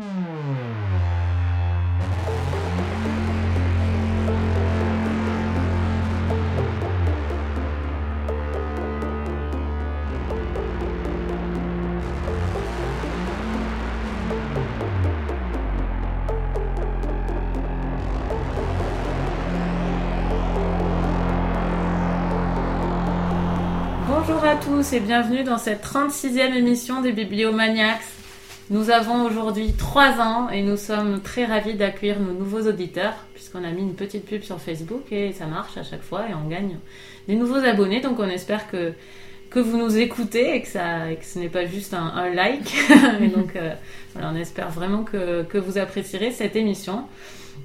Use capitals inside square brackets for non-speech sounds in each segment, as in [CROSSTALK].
Bonjour à tous et bienvenue dans cette 36e émission des Bibliomaniacs. Nous avons aujourd'hui 3 ans et nous sommes très ravis d'accueillir nos nouveaux auditeurs puisqu'on a mis une petite pub sur Facebook et ça marche à chaque fois et on gagne des nouveaux abonnés. Donc on espère que, que vous nous écoutez et que, ça, et que ce n'est pas juste un, un like. [LAUGHS] et donc euh, voilà, on espère vraiment que, que vous apprécierez cette émission.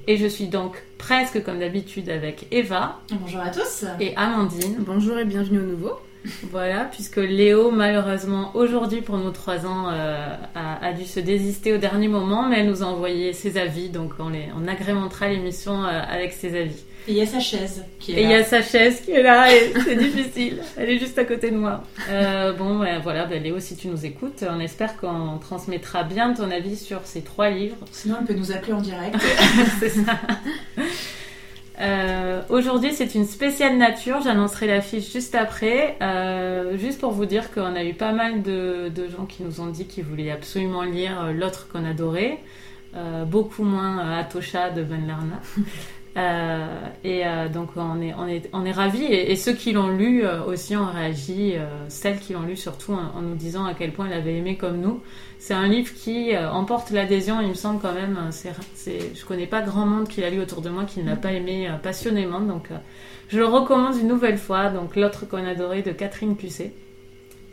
Et je suis donc presque comme d'habitude avec Eva Bonjour à tous. et Amandine. Bonjour et bienvenue au nouveau. Voilà, puisque Léo, malheureusement, aujourd'hui pour nos trois ans, euh, a, a dû se désister au dernier moment, mais elle nous a envoyé ses avis, donc on, les, on agrémentera l'émission euh, avec ses avis. Et il y a sa chaise qui est Et il y là. a sa chaise qui est là, et c'est [LAUGHS] difficile. Elle est juste à côté de moi. Euh, bon, ben, voilà, ben, Léo, si tu nous écoutes, on espère qu'on transmettra bien ton avis sur ces trois livres. Sinon, elle peut nous appeler en direct. [LAUGHS] c'est ça. [LAUGHS] Euh, Aujourd'hui, c'est une spéciale nature. J'annoncerai l'affiche juste après. Euh, juste pour vous dire qu'on a eu pas mal de, gens qui nous ont dit qu'ils voulaient absolument lire euh, l'autre qu'on adorait. Beaucoup moins Atosha de Ben Lerna. Euh, et euh, donc on est, on est, on est ravis et, ceux qui l'ont lu euh, aussi ont réagi, celles qui l'ont lu surtout en, nous disant à quel point elle avait aimé comme nous. C'est un livre qui emporte l'adhésion, il me semble quand même. C'est, c'est, je connais pas grand monde qui l'a lu autour de moi qui ne l'a pas aimé passionnément, donc je le recommande une nouvelle fois. Donc l'autre qu'on adorait de Catherine Pusset.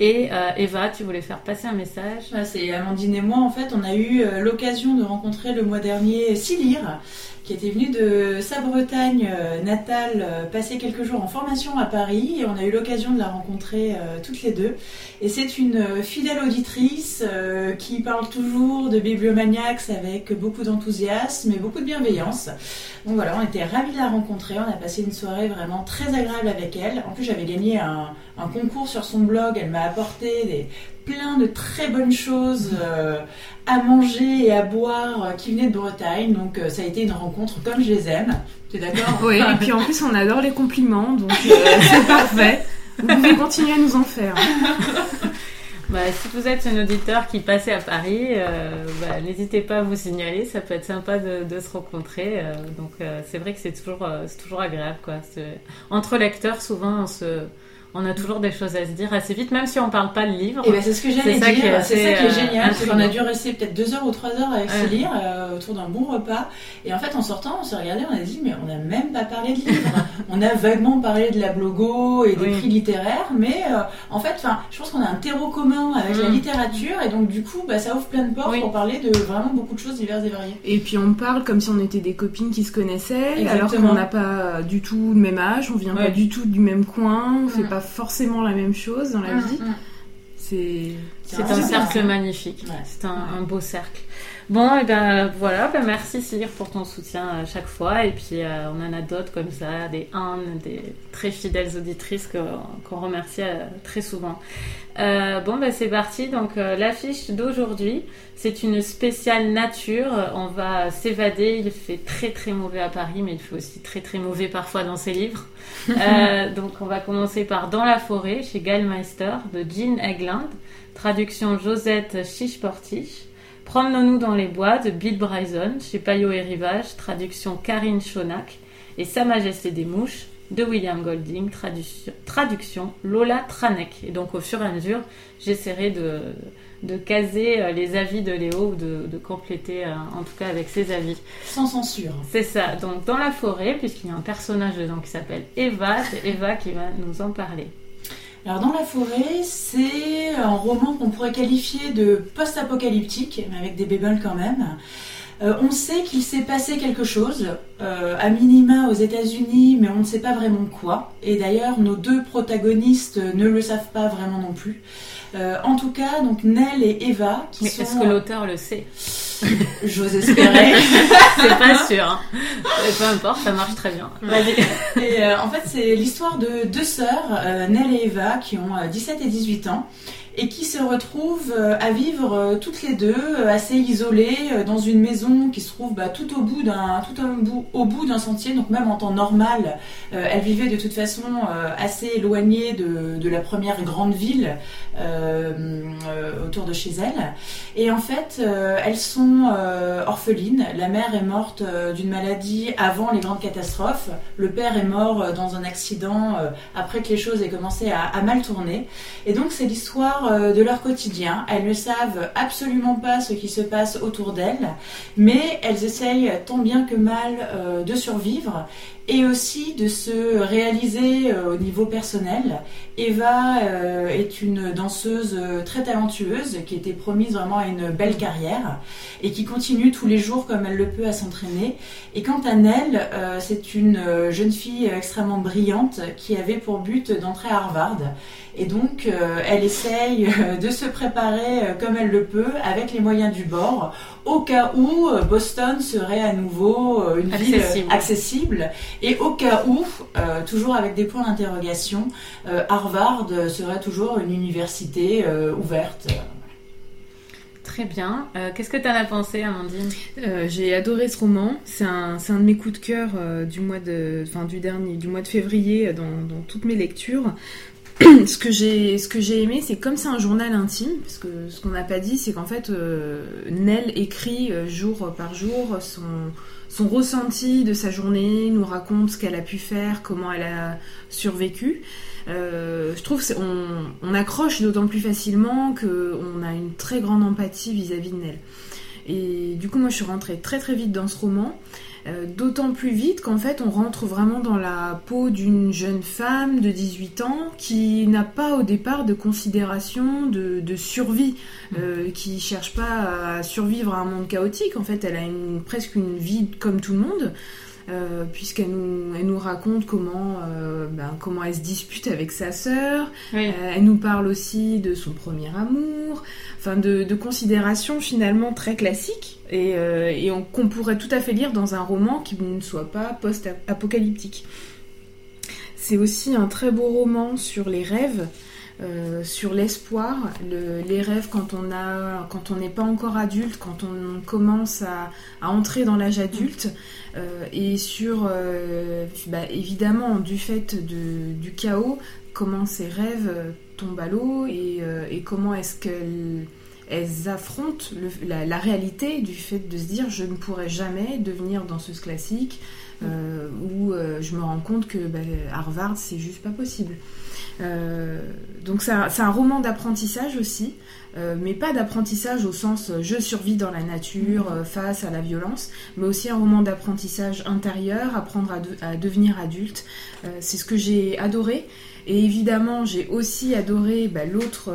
Et euh, Eva, tu voulais faire passer un message? Voilà, c'est Amandine et moi, en fait, on a eu l'occasion de rencontrer le mois dernier Silire, qui était venu de sa Bretagne euh, natale, euh, passer quelques jours en formation à Paris, et on a eu l'occasion de la rencontrer euh, toutes les deux. Et c'est une fidèle auditrice qui parle toujours de Bibliomaniacs avec beaucoup d'enthousiasme et beaucoup de bienveillance. Donc voilà, on était ravis de la rencontrer, on a passé une soirée vraiment très agréable avec elle. En plus, j'avais gagné un concours sur son blog, elle m'a apporté des, plein de très bonnes choses euh, à manger et à boire euh, qui venaient de Bretagne. Donc euh, ça a été une rencontre comme je les aime. Tu es d'accord Oui, et puis en plus on adore les compliments, donc euh, [LAUGHS] c'est parfait. Vous pouvez continuer à nous en faire. Bah, si vous êtes un auditeur qui passait à Paris, euh, bah, n'hésitez pas à vous signaler, ça peut être sympa de, de se rencontrer. euh, donc euh, c'est vrai que c'est toujours, euh, c'est toujours agréable. Quoi. Entre lecteurs, souvent, on, se, on a toujours des choses à se dire assez vite, même si on parle pas de livre. Et ben c'est ce que j'allais C'est ça qui est dire. C'est ça qui est euh, génial. C'est qu'on a dû rester peut-être deux heures ou trois heures avec Ouais. Céline euh, autour d'un bon repas. Et en fait, en sortant, on s'est regardé, on a dit mais on n'a même pas parlé de livres. [LAUGHS] on a vaguement parlé de la blogo et des Oui. prix littéraires, mais euh, en fait, enfin, je pense qu'on a un terreau commun avec la Mm. littérature et donc du coup, bah, ça ouvre plein de portes Oui. pour parler de vraiment beaucoup de choses diverses et variées. Et puis on parle comme si on était des copines qui se connaissaient, alors qu'on n'a pas du tout le même âge, on vient Ouais. pas du tout du même coin, on fait Mm. pas forcément la même chose dans la Mm, vie. mm. C'est un cercle magnifique. Ouais. C'est un, un beau cercle. Bon, et ben voilà, ben merci Cyr pour ton soutien à chaque fois. Et puis euh, on en a d'autres comme ça, des Anne, des très fidèles auditrices qu'on remercie euh, très souvent. Euh, bon, ben c'est parti. Donc euh, l'affiche d'aujourd'hui, c'est une spéciale nature. On va s'évader. Il fait très très mauvais à Paris, mais il fait aussi très très mauvais parfois dans ses livres. [LAUGHS] Euh, donc on va commencer par Dans la forêt chez Gallmeister de Jean Egland. Traduction Josette Chiche-Portiche. Promenons-nous dans les bois de Bill Bryson chez Payot et Rivage. Traduction Karine Chonac. Et Sa Majesté des Mouches de William Golding. Traduction, traduction Lola Tranek. Et donc au fur et à mesure, j'essaierai de, de caser euh, les avis de Léo ou de, de compléter euh, en tout cas avec ses avis. Sans censure. C'est ça. Donc dans la forêt, puisqu'il y a un personnage dedans qui s'appelle Eva, c'est Eva qui va nous en parler. Alors dans la forêt, c'est un roman qu'on pourrait qualifier de post-apocalyptique, mais avec des bémols quand même. Euh, on sait qu'il s'est passé quelque chose, euh, à minima aux États-Unis, mais on ne sait pas vraiment quoi. Et d'ailleurs, nos deux protagonistes ne le savent pas vraiment non plus. Euh, en tout cas, donc Nell et Eva, qui Mais sont est-ce que l'auteur le sait? [LAUGHS] J'ose espérer. [LAUGHS] c'est pas sûr. Hein. Peu importe, ça marche très bien. Et euh, en fait, c'est l'histoire de deux sœurs, euh, Nell et Eva, qui ont 17 et 18 ans et qui se retrouvent euh, à vivre euh, toutes les deux euh, assez isolées dans une maison qui se trouve bah, tout au bout d'un tout bout, au bout d'un sentier donc même en temps normal elles vivaient de toute façon assez éloignées de, de, la première grande ville autour de chez elles et en fait elles sont orphelines. La mère est morte d'une maladie avant les grandes catastrophes. Le père est mort dans un accident après que les choses aient commencé à, à mal tourner. Et donc c'est l'histoire euh, de leur quotidien. Elles ne savent absolument pas ce qui se passe autour d'elles, mais elles essayent tant bien que mal euh, de survivre et aussi de se réaliser euh, au niveau personnel. Eva euh, est une danseuse euh, très talentueuse qui était promise vraiment à une belle carrière et qui continue tous les jours comme elle le peut à s'entraîner. Et quant à Nell, c'est une jeune fille extrêmement brillante qui avait pour but d'entrer à Harvard. Et donc, elle essaye de se préparer comme elle le peut avec les moyens du bord au cas où Boston serait à nouveau une ville accessible et au cas où, euh, toujours avec des points d'interrogation, euh, Harvard serait toujours une université euh, ouverte. Très bien. Qu'est-ce que tu en as pensé, Amandine? J'ai adoré ce roman. C'est un, un, de mes coups de cœur du mois de, enfin, du dernier, du mois de février dans, dans toutes mes lectures. [CLEARS THROAT] ce que j'ai ce que j'ai aimé c'est comme c'est un journal intime parce que ce qu'on n'a pas dit c'est qu'en fait Nell écrit jour par jour son son ressenti de sa journée, nous raconte ce qu'elle a pu faire, comment elle a survécu. Euh, je trouve qu'on on accroche d'autant plus facilement qu'on a une très grande empathie vis-à-vis -vis de Nell. Et du coup, moi, je suis rentrée très très vite dans ce roman. Euh, d'autant plus vite qu'en fait on rentre vraiment dans la peau d'une jeune femme de 18 ans qui n'a pas au départ de considération de, survie, mm. euh, qui cherche pas à survivre à un monde chaotique. En fait, elle a une, presque une vie comme tout le monde. Euh, puisqu'elle nous, elle nous raconte comment, euh, ben, comment elle se dispute avec sa sœur. Euh, elle nous parle aussi de son premier amour, enfin de, de considérations finalement très classiques et, et qu'on pourrait tout à fait lire dans un roman qui ne soit pas post-apocalyptique. C'est aussi un très beau roman sur les rêves. Euh, sur l'espoir, les rêves quand on a, quand on n'est pas encore adulte, quand on commence à, entrer dans l'âge adulte, euh, et sur euh, bah, évidemment du fait du chaos, comment ces rêves tombent à l'eau et, comment est-ce qu'elles elles affrontent la, réalité du fait de se dire je ne pourrai jamais devenir danseuse classique ou je me rends compte que bah, Harvard c'est juste pas possible. Euh, donc c'est un, roman d'apprentissage aussi, euh, mais pas d'apprentissage au sens euh, je survis dans la nature face à la violence, mais aussi un roman d'apprentissage intérieur, apprendre à, devenir adulte. c'est ce que j'ai adoré. Et évidemment, j'ai aussi adoré bah, l'autre,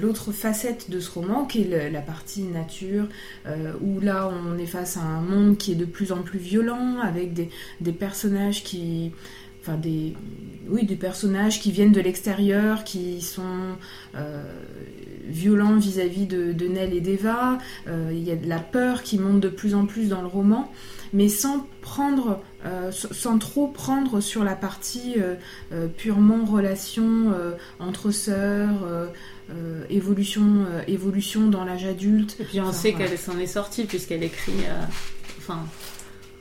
l'autre facette de ce roman, qui est la partie nature, où là, on est face à un monde qui est de plus en plus violent, avec des, des personnages qui, enfin des, oui, des personnages qui viennent de l'extérieur, qui sont euh, violents vis-à-vis de, de, Nell et d'Eva. Euh, il y a de la peur qui monte de plus en plus dans le roman, mais sans prendre, euh, sans trop prendre sur la partie purement relation entre sœurs. évolution, évolution dans l'âge adulte. Et puis on sait qu'elle s'en est sortie puisqu'elle écrit, enfin,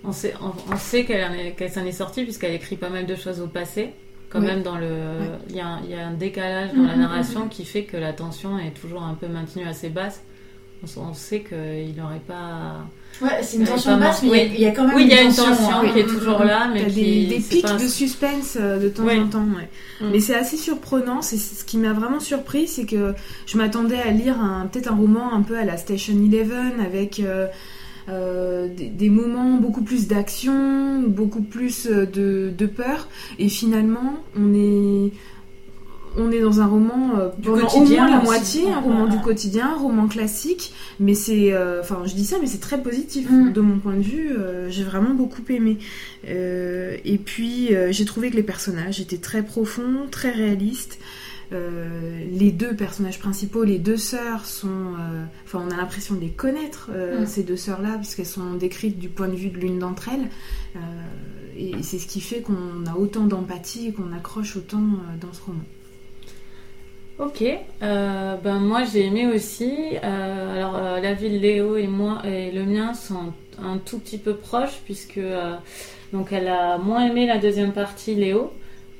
on sait, on, sait qu'elle s'en est sortie puisqu'elle écrit pas mal de choses au passé. Quand même, dans le, il y, a un décalage dans la mm, mm, narration mm, qui fait que la tension est toujours un peu maintenue assez basse. On, sait qu'il n'aurait pas. Ouais, c'est une tension basse, mais il y, a quand même oui, une, y a une tension, qui est toujours là, mais qui, des, pics de suspense euh, de temps en temps. Mais c'est assez surprenant. C'est ce qui m'a vraiment surpris, c'est que je m'attendais à lire peut-être un roman un peu à la Station Eleven avec. Euh, euh, des, moments beaucoup plus d'action, beaucoup plus de, peur. Et finalement, on est, on est dans un roman euh, du au moins la moitié, un roman du quotidien, un roman classique. Mais c'est, enfin, je dis ça, mais c'est très positif mm. de mon point de vue. j'ai vraiment beaucoup aimé. et puis, j'ai trouvé que les personnages étaient très profonds, très réalistes. les deux personnages principaux, les deux sœurs, sont. Enfin, on a l'impression de les connaître, Mm. ces deux sœurs-là, puisqu'elles sont décrites du point de vue de l'une d'entre elles. et c'est ce qui fait qu'on a autant d'empathie et qu'on accroche autant dans ce roman. Ok, euh, ben moi j'ai aimé aussi. Euh, alors euh, la ville Léo et moi et le mien sont un tout petit peu proches puisque donc elle a moins aimé la deuxième partie Léo,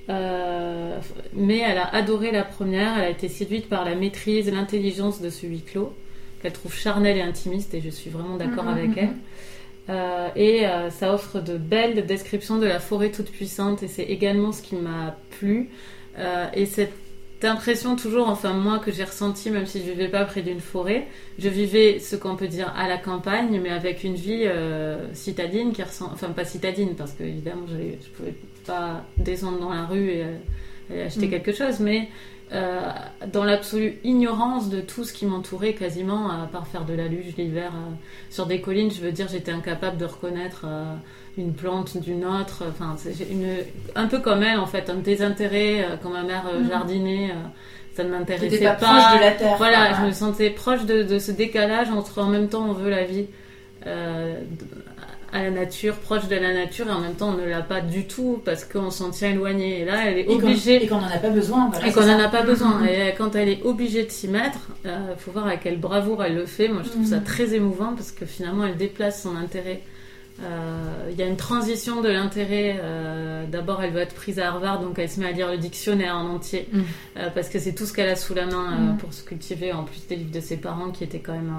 mais elle a adoré la première. Elle a été séduite par la maîtrise, l'intelligence de ce huis clos qu'elle trouve charnel et intimiste et je suis vraiment d'accord Mhm, avec mhm. elle. Euh, et euh, ça offre de belles descriptions de la forêt toute puissante et c'est également ce qui m'a plu. Euh, et cette impression toujours, enfin moi que j'ai ressenti même si je vivais pas près d'une forêt, je vivais ce qu'on peut dire à la campagne mais avec une vie euh, citadine qui ressemble, enfin pas citadine parce que évidemment je pouvais pas descendre dans la rue et euh, aller acheter Mm. quelque chose mais euh, dans l'absolue ignorance de tout ce qui m'entourait quasiment, à part faire de la luge l'hiver sur des collines, je veux dire, j'étais incapable de reconnaître une plante d'une autre. Enfin, c'est- une, un peu comme elle en fait, un désintérêt euh, quand ma mère euh, Mhm. jardinait, euh, ça ne m'intéressait pas. pas, proche de la terre. Voilà, je me sentais proche de, de ce décalage entre en même temps on veut la vie euh, à la nature, proche de la nature, et en même temps on ne l'a pas du tout parce qu'on s'en tient éloigné. Et là, elle est obligée Et qu'on n'en a pas besoin. voilà, et qu'on n'en a pas besoin. Mhm. Et quand elle est obligée de s'y mettre, il faut voir à quelle bravoure elle le fait. Moi, je trouve ça très émouvant parce que finalement, elle déplace son intérêt. Euh, Il y a une transition de l'intérêt. euh, D'abord, elle veut être prise à Harvard, donc elle se met à lire le dictionnaire en entier Mhm. euh, parce que c'est tout ce qu'elle a sous la main Mhm. pour se cultiver. En plus des livres de ses parents qui étaient quand même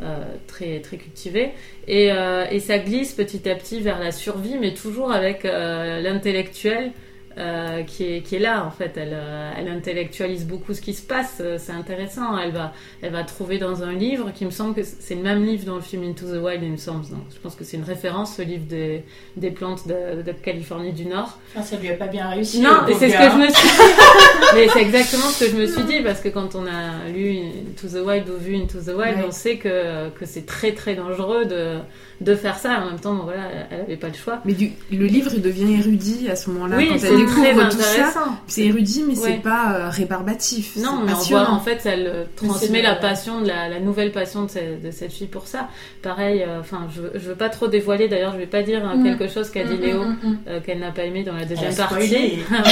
euh, très très cultivés. Et, euh, et ça glisse petit à petit vers la survie, mais toujours avec euh, l'intellectuel euh, qui, est, qui est là en fait. Elle, euh, elle intellectualise beaucoup ce qui se passe. euh, C'est intéressant. Elle va, elle va trouver dans un livre qui me semble que c'est le même livre dans le film Into the Wild, il me semble. Donc, je pense que c'est une référence, ce livre des, des plantes de, de Californie du Nord. Enfin, ça lui a pas bien réussi. Non, et c'est ce que je me suis dit. [LAUGHS] Mais c'est exactement ce que je me suis dit parce que quand on a lu Into the Wild ou vu Into the Wild, Ouais. on sait que, que c'est très très dangereux de, de faire ça. En même temps, bon, voilà, elle avait pas le choix. Mais du, le livre, devient érudit à ce moment-là. oui, quand elle découvre tout ça, intéressant. c'est érudit, mais Ouais. c'est pas euh, rébarbatif. Non, mais on voit, en fait, elle euh, transmet la passion, la, la nouvelle passion de, ce- de cette fille pour ça. Pareil, euh, enfin, je, veux- je veux pas trop dévoiler, d'ailleurs, je vais pas dire hein, Mm. quelque chose qu'a dit Mm, Léo. mm, euh, qu'elle n'a pas aimé dans la deuxième partie. [LAUGHS] Voilà.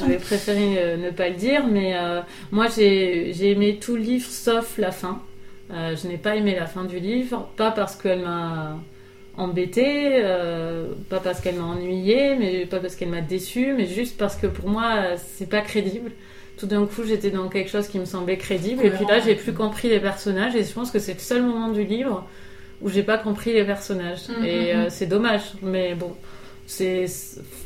Je vais préférer euh, ne pas le dire, mais euh, moi j'ai j'ai aimé tout le livre sauf la fin. Euh, je n'ai pas aimé la fin du livre, pas parce qu'elle m'a embêtée, euh, pas parce qu'elle m'a ennuyée, mais pas parce qu'elle m'a déçue, mais juste parce que pour moi c'est pas crédible. Tout d'un coup j'étais dans quelque chose qui me semblait crédible, et puis là j'ai plus compris les personnages, et je pense que c'est le seul moment du livre où j'ai pas compris les personnages. Mm, et mm, euh, mm. c'est dommage, mais bon c'est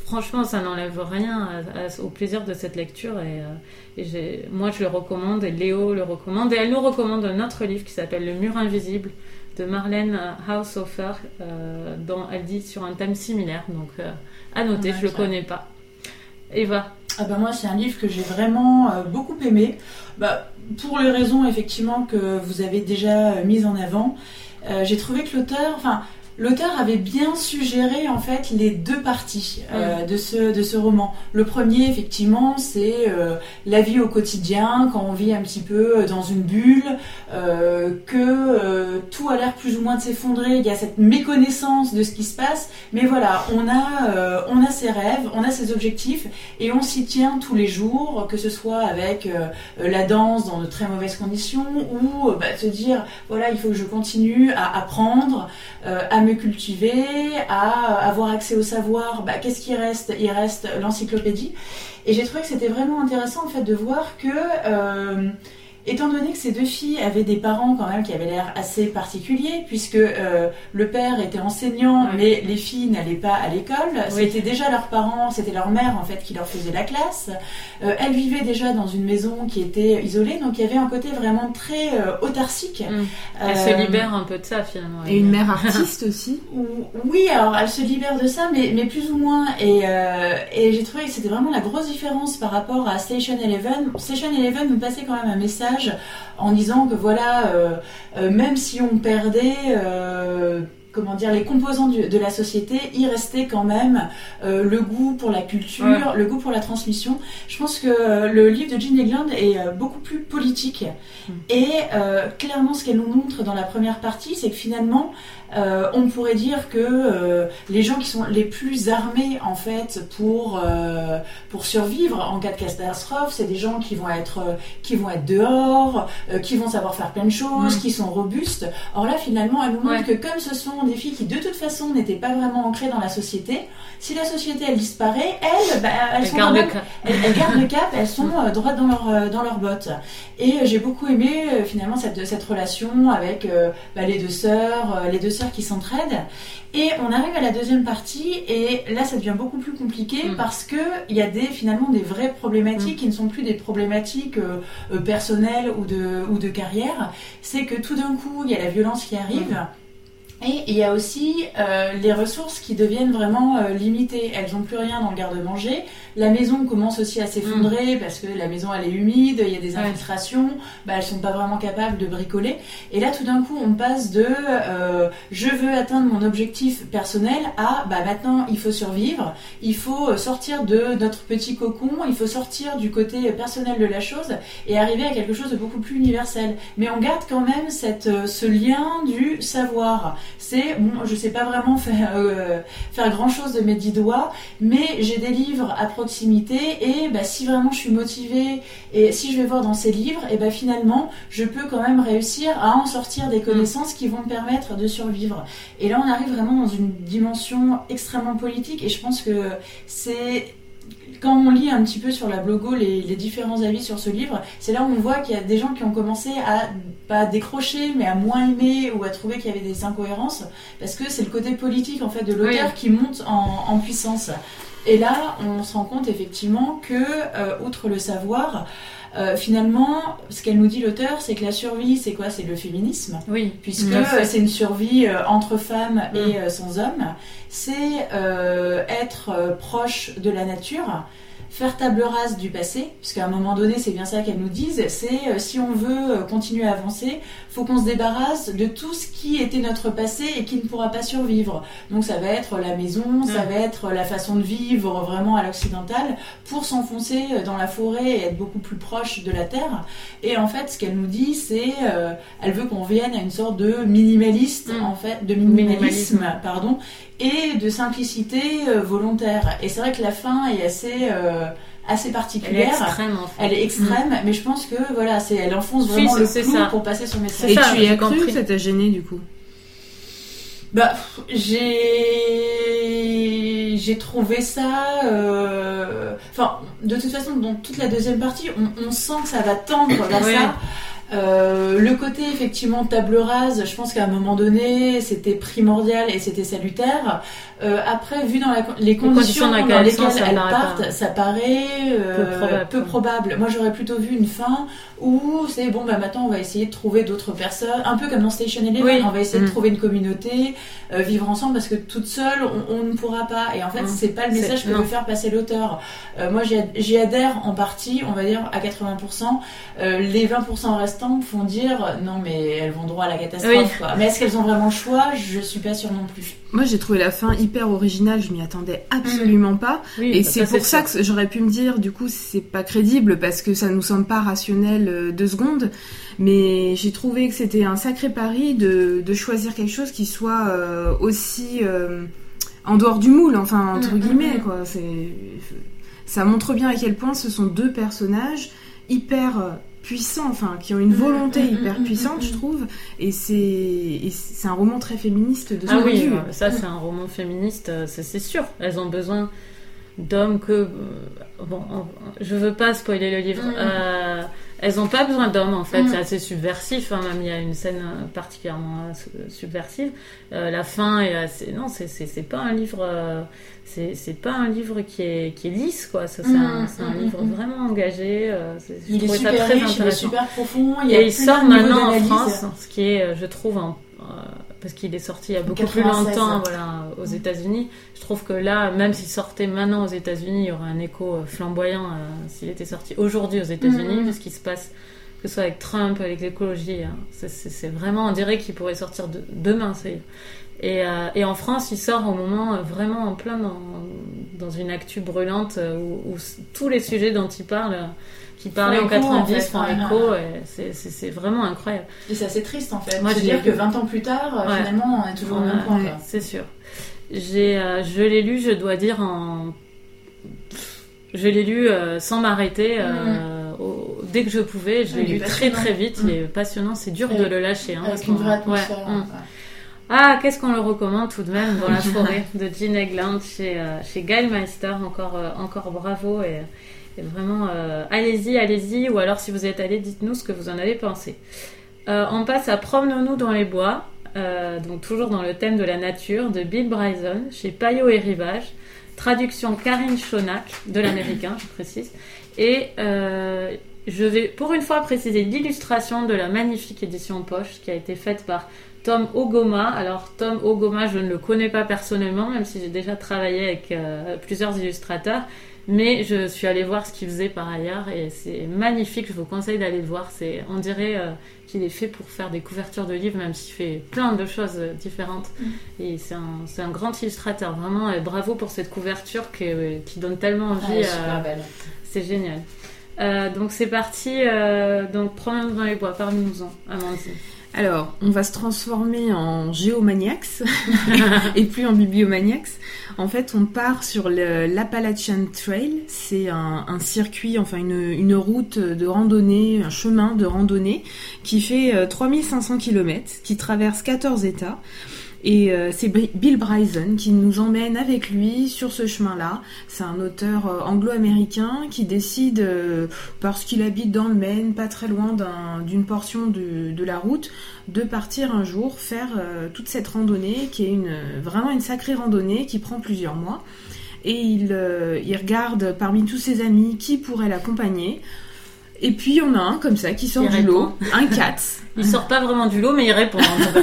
franchement ça n'enlève rien à- à- au plaisir de cette lecture et, euh, et moi je le recommande et Léo le recommande et elle nous recommande un autre livre qui s'appelle Le mur invisible de Marlène Haushofer euh, dont elle dit sur un thème similaire donc euh, à noter je le ça. connais pas Eva Ah bah moi c'est un livre que j'ai vraiment euh, beaucoup aimé. Bah, pour les raisons effectivement que vous avez déjà mises en avant, j'ai trouvé que l'auteur, enfin l'auteur avait bien suggéré en fait les deux parties euh, de ce de ce roman. Le premier effectivement c'est euh, la vie au quotidien quand on vit un petit peu dans une bulle, euh, que euh, tout a l'air plus ou moins de s'effondrer. Il y a cette méconnaissance de ce qui se passe, mais voilà on a euh, on a ses rêves, on a ses objectifs et on s'y tient tous les jours, que ce soit avec euh, euh, la danse dans de très mauvaises conditions ou euh, bah, se dire voilà il faut que je continue à apprendre, euh, à cultiver, à avoir accès au savoir. Bah, Qu'est-ce qui reste? Il reste l'encyclopédie. Et j'ai trouvé que c'était vraiment intéressant en fait de voir que euh, Étant donné que ces deux filles avaient des parents quand même qui avaient l'air assez particuliers, puisque euh, le père était enseignant, mais les filles n'allaient pas à l'école, Oui. c'était déjà leurs parents, c'était leur mère en fait qui leur faisait la classe. Euh, elles vivaient déjà dans une maison qui était isolée, donc il y avait un côté vraiment très euh, autarcique. Mm. elle Euh, se libère un peu de ça finalement Et une mère [LAUGHS] artiste aussi. ou- Oui, alors elle se libère de ça, mais, mais plus ou moins. Et, euh, et j'ai trouvé que c'était vraiment la grosse différence par rapport à Station Eleven. Station Eleven nous passait quand même un message en disant que voilà, euh, euh, même si on perdait, euh, comment dire les composants de la société, il restait quand même euh, le goût pour la culture, le goût pour la transmission. Je pense que euh, le livre de Jean Egland est euh, beaucoup plus politique mm. et clairement ce qu'elle nous montre dans la première partie, c'est que finalement euh, on pourrait dire que euh, les gens qui sont les plus armés en fait pour euh, pour survivre en cas de catastrophe, c'est des gens qui vont être qui vont être dehors, qui vont savoir faire plein de choses, mm. qui sont robustes. Or là finalement, elle nous montre que comme ce sont des filles qui de toute façon n'étaient pas vraiment ancrées dans la société, si la société elle disparaît, elles bah, elles, sont gardent le cap. Elles, gardent le cap, elles [LAUGHS] sont droites dans leur dans leurs bottes. Et j'ai beaucoup aimé finalement cette cette relation avec bah, les deux sœurs, les deux qui s'entraident. Et on arrive à la deuxième partie et là ça devient beaucoup plus compliqué mm. parce que il y a des finalement des vraies problématiques mm. qui ne sont plus des problématiques euh, euh, personnelles ou de ou de carrière. C'est que tout d'un coup il y a la violence qui arrive. Mm. Et il y a aussi euh, les ressources qui deviennent vraiment euh, limitées. Elles n'ont plus rien dans le garde-manger. La maison commence aussi à s'effondrer mm. parce que la maison elle est humide, il y a des infiltrations, bah, elles sont pas vraiment capables de bricoler. Et là tout d'un coup on passe de euh, je veux atteindre mon objectif personnel à bah maintenant il faut survivre, il faut sortir de notre petit cocon, il faut sortir du côté personnel de la chose et arriver à quelque chose de beaucoup plus universel. Mais on garde quand même cette, ce lien du savoir c'est bon, je sais pas vraiment faire, euh, faire grand chose de mes dix doigts, mais j'ai des livres à proximité et bah, si vraiment je suis motivée et si je vais voir dans ces livres, et bah, finalement je peux quand même réussir à en sortir des connaissances qui vont me permettre de survivre. Et là on arrive vraiment dans une dimension extrêmement politique et je pense que c'est quand on lit un petit peu sur la blogo les, différents avis sur ce livre, c'est là où on voit qu'il y a des gens qui ont commencé à pas décrocher, mais à moins aimer ou à trouver qu'il y avait des incohérences, parce que c'est le côté politique en fait de l'auteur qui monte en, puissance. Et là, on se rend compte effectivement que, euh, outre le savoir, euh, finalement, ce qu'elle nous dit l'auteur, c'est que la survie, c'est quoi? C'est le féminisme. Oui. Puisque c'est une survie euh, entre femmes et mm. sans hommes. C'est être proche de la nature faire table rase du passé, puisqu'à un moment donné, c'est bien ça qu'elles nous disent, c'est si on veut continuer à avancer, faut qu'on se débarrasse de tout ce qui était notre passé et qui ne pourra pas survivre. Donc ça va être la maison, ça va être la façon de vivre vraiment à l'occidental pour s'enfoncer dans la forêt et être beaucoup plus proche de la terre. Et en fait, ce qu'elle nous dit, c'est euh, elle veut qu'on vienne à une sorte de minimaliste mm. en fait, de minimalisme, pardon, et de simplicité euh, volontaire. Et c'est vrai que la fin est assez euh, assez particulière. Elle est extrême, en fait. Elle est extrême, mm. mais je pense que voilà, c'est, elle enfonce vraiment le clou pour passer son message. Et tu y as cru ça t'a gêné du coup? Bah, j'ai j'ai trouvé ça. Euh... Enfin, de toute façon, dans toute la deuxième partie, on, on sent que ça va tendre vers ça. Euh, le côté effectivement table rase, je pense qu'à un moment donné, c'était primordial et c'était salutaire. Euh, après, vu dans les conditions, dans, lesquelles elles partent, ça paraît euh, peu, probable. Moi, j'aurais plutôt vu une fin où c'est bon, bah maintenant, on va essayer de trouver d'autres personnes, un peu comme dans Station Eleven, on va essayer de mm. trouver une communauté, euh, vivre ensemble, parce que toute seule, on, ne pourra pas. Et en fait, mm. c'est pas le message que veut faire passer l'auteur. moi, j'y adhère en partie, on va dire à 80%. les 20% restants font dire non, mais elles vont droit à la catastrophe. Mais est-ce qu'elles ont vraiment le choix? Je suis pas sûre non plus. Moi, j'ai trouvé la fin hyper originale, je m'y attendais absolument mm. pas. et bah, c'est pour ça, que j'aurais pu me dire, du coup, c'est pas crédible parce que ça nous semble pas rationnel euh, deux secondes. Mais j'ai trouvé que c'était un sacré pari de, choisir quelque chose qui soit euh, aussi euh, en dehors du moule, enfin, entre mm, mm, guillemets, quoi. Ça montre bien à quel point ce sont deux personnages hyper puissants, enfin, qui ont une volonté mm, mm, hyper mm, puissante, je trouve. Et c'est c'est un roman très féministe de ce ah oui, ça c'est un roman féministe, c'est sûr. Elles ont besoin d'hommes que bon, je veux pas spoiler le livre. Elles ont pas besoin d'hommes en fait, c'est assez subversif. Hein, même il y a une scène particulièrement subversive. la fin est assez non, c'est pas un livre c'est pas un livre qui est, qui est lisse, quoi. C'est un, mmh, un, mmh, livre vraiment engagé. Euh, il est super très riche, il est super profond. Il et il sort maintenant en France, ce qui est, je trouve, euh, parce qu'il est sorti il y a beaucoup plus longtemps voilà, aux États-Unis. Je trouve que là, même s'il sortait maintenant aux États-Unis, il y aurait un écho euh, flamboyant s'il était sorti aujourd'hui aux États-Unis, puisqu'il se passe que ce soit avec Trump, avec l'écologie. hein. C'est- vraiment, on dirait qu'il pourrait sortir de, demain. Et, euh, et en France, il sort au moment euh, vraiment en plein dans, dans une actu brûlante euh, où, tous les sujets dont il parle, euh, qui parlaient en écho, en 90 fait. font Ouais. écho. c'est- C'est c'est vraiment incroyable. Et c'est assez triste en fait. Moi, je dire l'ai que lu. 20 ans plus tard, euh, Ouais. finalement, on est toujours au même point. C'est sûr. J'ai, euh, je l'ai lu, je dois dire en, je l'ai lu euh, sans m'arrêter. euh, au- Dès que je pouvais, je Ouais, l'ai lu très très vite. Il est passionnant. C'est dur de le lâcher. Hein, parce Avec une qu'on- vraie ouais, atmosphère. ouais. Ah, qu'est-ce qu'on le recommande tout de même dans la [LAUGHS] forêt de Jean Egland chez, euh, chez Gail Meister. Encore, euh, encore bravo et, et vraiment, euh, allez-y, allez-y. Ou alors, si vous êtes allé, dites-nous ce que vous en avez pensé. Euh, on passe à Promenons-nous dans les bois. euh, donc, toujours dans le thème de la nature, de Bill Bryson chez Payot et Rivage. Traduction Karine Chonac, de l'américain, je précise. Et je vais pour une fois préciser l'illustration de la magnifique édition poche qui a été faite par Tom Ogoma. Alors Tom Ogoma, je ne le connais pas personnellement, même si j'ai déjà travaillé avec plusieurs illustrateurs. Mais je suis allée voir ce qu'il faisait par ailleurs et c'est magnifique. Je vous conseille d'aller le voir. C'est, on dirait euh, qu'il est fait pour faire des couvertures de livres, même s'il fait plein de choses euh, différentes. Et c'est un, c'est un grand illustrateur. Vraiment, et bravo pour cette couverture qui, euh, qui donne tellement envie. euh, super belle. c'est génial. Euh, donc c'est parti. Euh, donc prenons dans les bois. Parle-nous-en, Amandine. Alors, on va se transformer en géomaniacs [LAUGHS] et plus en bibliomaniacs. En fait, on part sur l'Appalachian Trail. C'est un, circuit, enfin une, une route de randonnée, un chemin de randonnée qui fait euh, 3500 km, qui traverse 14 États. Et euh, c'est Bill Bryson qui nous emmène avec lui sur ce chemin-là. C'est un auteur euh, anglo-américain qui décide, euh, parce qu'il habite dans le Maine, pas très loin d'un- d'une portion de, la route, de partir un jour faire toute cette randonnée qui est vraiment une sacrée randonnée qui prend plusieurs mois. Et il regarde parmi tous ses amis qui pourrait l'accompagner. Et puis il y en a un comme ça qui sort Il du répond. lot, un cat. [LAUGHS] Il sort pas vraiment du lot, mais il répond. cas.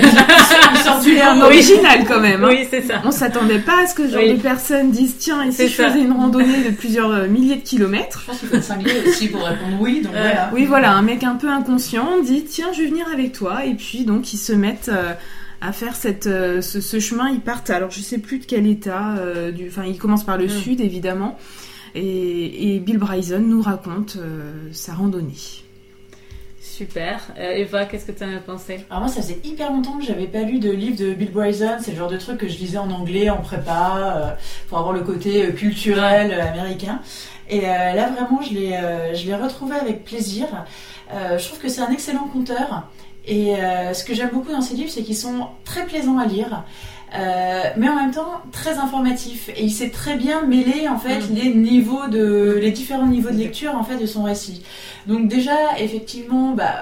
[LAUGHS] Il sort du C'est un lot. original quand même. hein. oui, c'est ça. On s'attendait pas à ce que ce genre Oui. de personnes disent tiens, et si je ça. faisais une randonnée de plusieurs euh, milliers de kilomètres? Je pense qu'il faut être cinglé aussi pour répondre oui, donc Ouais. voilà. Oui, voilà, un mec un peu inconscient dit tiens, je vais venir avec toi. Et puis donc ils se mettent euh, à faire cette, euh, ce, ce chemin. Ils partent, alors je sais plus de quel état, euh, du, enfin ils commencent par le Mm. sud évidemment. Et, et Bill Bryson nous raconte euh, sa randonnée. Super. Euh, Eva, qu'est-ce que tu en as pensé? Alors moi, ça faisait hyper longtemps que j'avais pas lu de livre de Bill Bryson. C'est le genre de truc que je lisais en anglais, en prépa, euh, pour avoir le côté euh, culturel euh, américain. Et euh, là, vraiment, je l'ai, euh, je l'ai retrouvé avec plaisir. Euh, je trouve que c'est un excellent conteur. Et euh, ce que j'aime beaucoup dans ces livres, c'est qu'ils sont très plaisants à lire. euh, mais en même temps très informatifs et il sait très bien mêler en fait Mm. les niveaux de les différents niveaux de lecture en fait de son récit. Donc déjà effectivement bah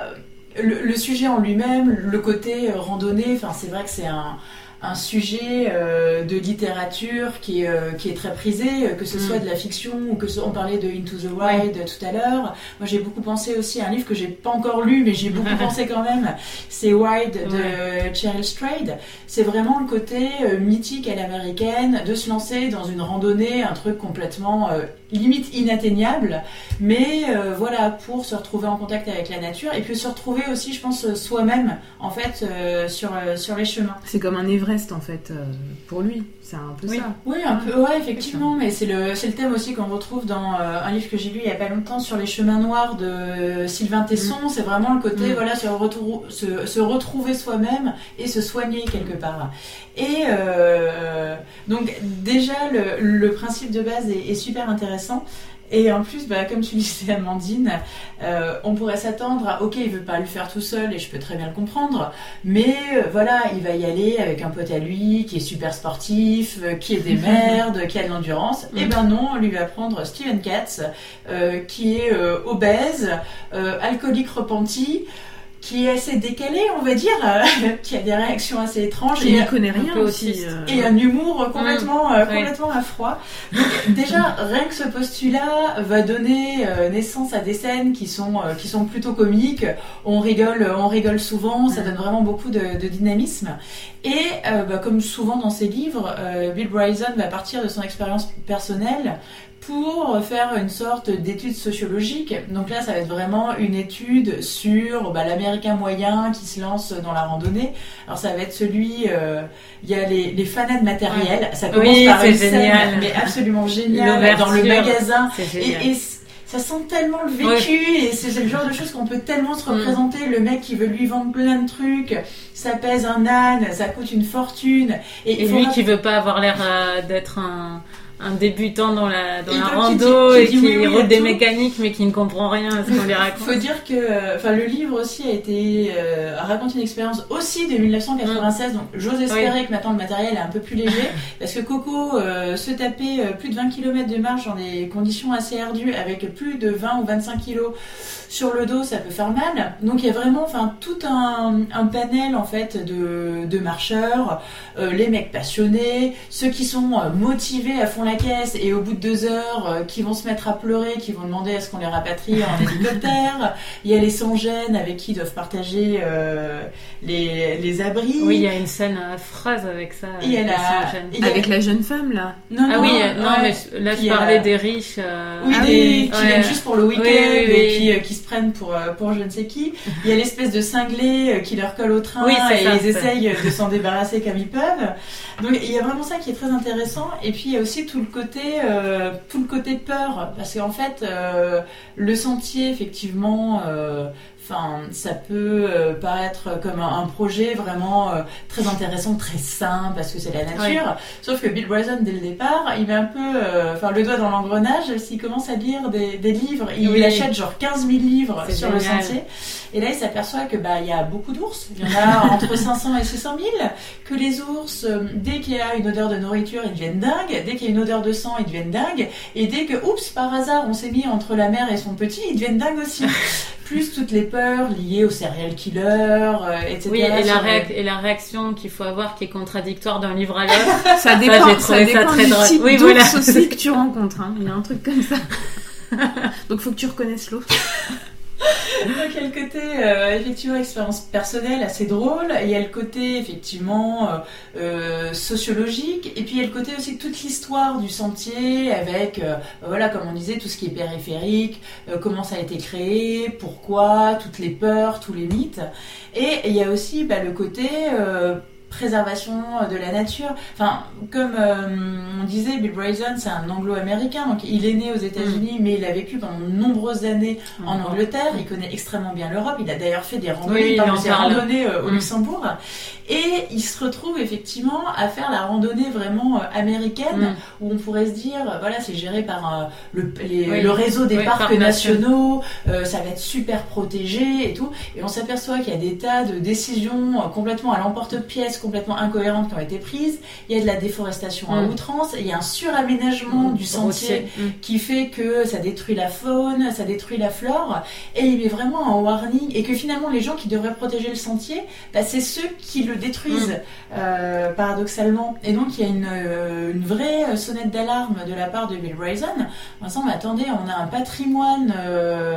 le, le sujet en lui-même, le côté randonnée, enfin c'est vrai que c'est un, un sujet euh, de littérature qui est, euh, qui est très prisé, euh, que ce Mm. soit de la fiction ou que ce, on parlait de Into the Wild tout à l'heure. Moi j'ai beaucoup pensé aussi à un livre que j'ai pas encore lu, mais j'ai beaucoup [LAUGHS] pensé quand même. C'est Wild de Cheryl Strayed. C'est vraiment le côté euh, mythique à l'américaine de se lancer dans une randonnée, un truc complètement limite inatteignable, mais voilà pour se retrouver en contact avec la nature et puis se retrouver aussi, je pense, soi-même en fait sur sur les chemins. C'est comme un En fait euh, pour lui. C'est un peu Oui. ça. Oui, un peu, ouais, effectivement, mais c'est le, le thème aussi qu'on retrouve dans euh, un livre que j'ai lu il y a pas longtemps sur les chemins noirs de Sylvain Tesson. C'est vraiment le côté, Mm. voilà, se, retrou- se, se retrouver soi-même et se soigner quelque part. Et euh, donc déjà le, le principe de base est, est super intéressant. Et en plus, bah, comme tu disais, Amandine, euh, on pourrait s'attendre à, ok, il veut pas le faire tout seul, et je peux très bien le comprendre, mais euh, voilà, il va y aller avec un pote à lui qui est super sportif, euh, qui est des [LAUGHS] merdes, qui a de l'endurance. Et ben non, on lui va prendre Steven Katz, euh, qui est euh, obèse, euh, alcoolique repenti, qui est assez décalé, on va dire, euh, [LAUGHS] qui a des réactions assez étranges. Et, n'y connaît rien aussi. euh, et un humour complètement, euh, Ouais. complètement à froid. Donc déjà, rien que ce postulat va donner euh, naissance à des scènes qui sont, euh, qui sont plutôt comiques. On rigole, on rigole souvent, ça donne vraiment beaucoup de, de dynamisme. Et euh, bah, comme souvent dans ses livres, euh, Bill Bryson va partir de son expérience personnelle pour faire une sorte d'étude sociologique. Donc là, ça va être vraiment une étude sur bah, l'Américain moyen qui se lance dans la randonnée. Alors ça va être celui, euh, il y a les, les fanades matériels. Ça commence Oui, par une scène, génial. mais absolument géniale dans le magasin. Et, ça sent tellement le vécu et c'est le genre de choses qu'on peut tellement se représenter. Le mec qui veut lui vendre plein de trucs, ça pèse un âne, ça coûte une fortune. Et, lui rap- qui veut pas avoir l'air euh, d'être un, un débutant dans la, dans Et la qui rando et qui dit qui oui, roule des tout. mécaniques mais qui ne comprend rien à ce qu'on lui raconte. faut dire que enfin le livre aussi a été euh, raconte une expérience aussi de 1996 donc j'ose espérer que maintenant le matériel est un peu plus léger [LAUGHS] parce que Coco euh, se tapait euh, plus de 20 km de marche dans des conditions assez ardues avec plus de 20 ou 25 kilos sur le dos ça peut faire mal donc il y a vraiment enfin tout un, un panel en fait de, de marcheurs les mecs passionnés ceux qui sont motivés à fond la caisse et au bout de deux heures euh, qui vont se mettre à pleurer qui vont demander à ce qu'on les rapatrie en [LAUGHS] hélicoptère il y a les sans-gênes avec qui ils doivent partager euh, les, les abris. Oui, il y a une scène affreuse avec ça. Et il y a avec la- a- Avec jeune femme là. Non, Ah non, oui, euh, non, ouais. mais là Puis, je parlais euh, des riches. euh, Oui, Ah des, oui, qui ouais. viennent juste pour le week-end Oui, oui, oui. et euh, qui se prennent pour, euh, pour je ne sais qui. Il y a l'espèce de cinglé euh, qui leur colle au train et ça, ils essayent de s'en débarrasser comme ils peuvent. Donc il y a vraiment ça qui est très intéressant. Et puis il y a aussi tout le côté, euh, tout le côté peur. Parce qu'en fait, euh, le sentier, effectivement, euh, Enfin, ça peut euh, paraître comme un, un projet vraiment euh, très intéressant, très sain, parce que c'est la nature. Sauf que Bill Bryson, dès le départ, il met un peu euh, enfin, le doigt dans l'engrenage s'il commence à lire des, des livres. Il Oui. achète genre 15 000 livres sur le sentier. Et là, il s'aperçoit que bah il y a beaucoup d'ours. Il y en a [LAUGHS] entre 500 et 600 000. Que les ours, dès qu'il y a une odeur de nourriture, ils deviennent dingues. Dès qu'il y a une odeur de sang, ils deviennent dingues. Et dès que, oups, par hasard, on s'est mis entre la mère et son petit, ils deviennent dingues aussi. [LAUGHS] Plus toutes les peurs liées au serial killer, euh, etc. Oui, et la, sur- réac- et la réaction qu'il faut avoir qui est contradictoire d'un livre à l'autre. [LAUGHS] Ça dépend, ça ça dépend très du type Oui, voilà. aussi que tu [LAUGHS] rencontres. hein. Il y a un truc comme ça. [LAUGHS] Donc faut que tu reconnaisses l'autre. [LAUGHS] Donc, il y a le côté, euh, effectivement, expérience personnelle assez drôle. Il y a le côté, effectivement, euh, euh, sociologique. Et puis, il y a le côté aussi toute l'histoire du sentier avec, euh, voilà, comme on disait, tout ce qui est périphérique, comment ça a été créé, pourquoi, toutes les peurs, tous les mythes. Et il y a aussi bah, le côté... euh, préservation de la nature. Enfin, comme euh, on disait, Bill Bryson, c'est un anglo-américain, donc il est né aux États-Unis, mais il a vécu pendant de nombreuses années en Angleterre. Il connaît extrêmement bien l'Europe. Il a d'ailleurs fait des randonnées. Oui, il il parle en de ses parle. randonnées euh, au Mm. Luxembourg. Et il se retrouve effectivement à faire la randonnée vraiment euh, américaine, Mm. où on pourrait se dire, euh, voilà, c'est géré par euh, le, les- Oui. le réseau des Oui, parcs nationaux, euh, ça va être super protégé et tout. Et on s'aperçoit qu'il y a des tas de décisions complètement à l'emporte-pièce, complètement incohérentes qui ont été prises. Il y a de la déforestation à Mm. outrance, il y a un suraménagement du sentier. Mm. qui fait que ça détruit la faune, ça détruit la flore, et il met vraiment un warning, et que finalement les gens qui devraient protéger le sentier, bah, c'est ceux qui le détruisent, euh, paradoxalement. Et donc il y a une, euh, une vraie sonnette d'alarme de la part de Bill Bryson, mais attendez, on a un patrimoine euh,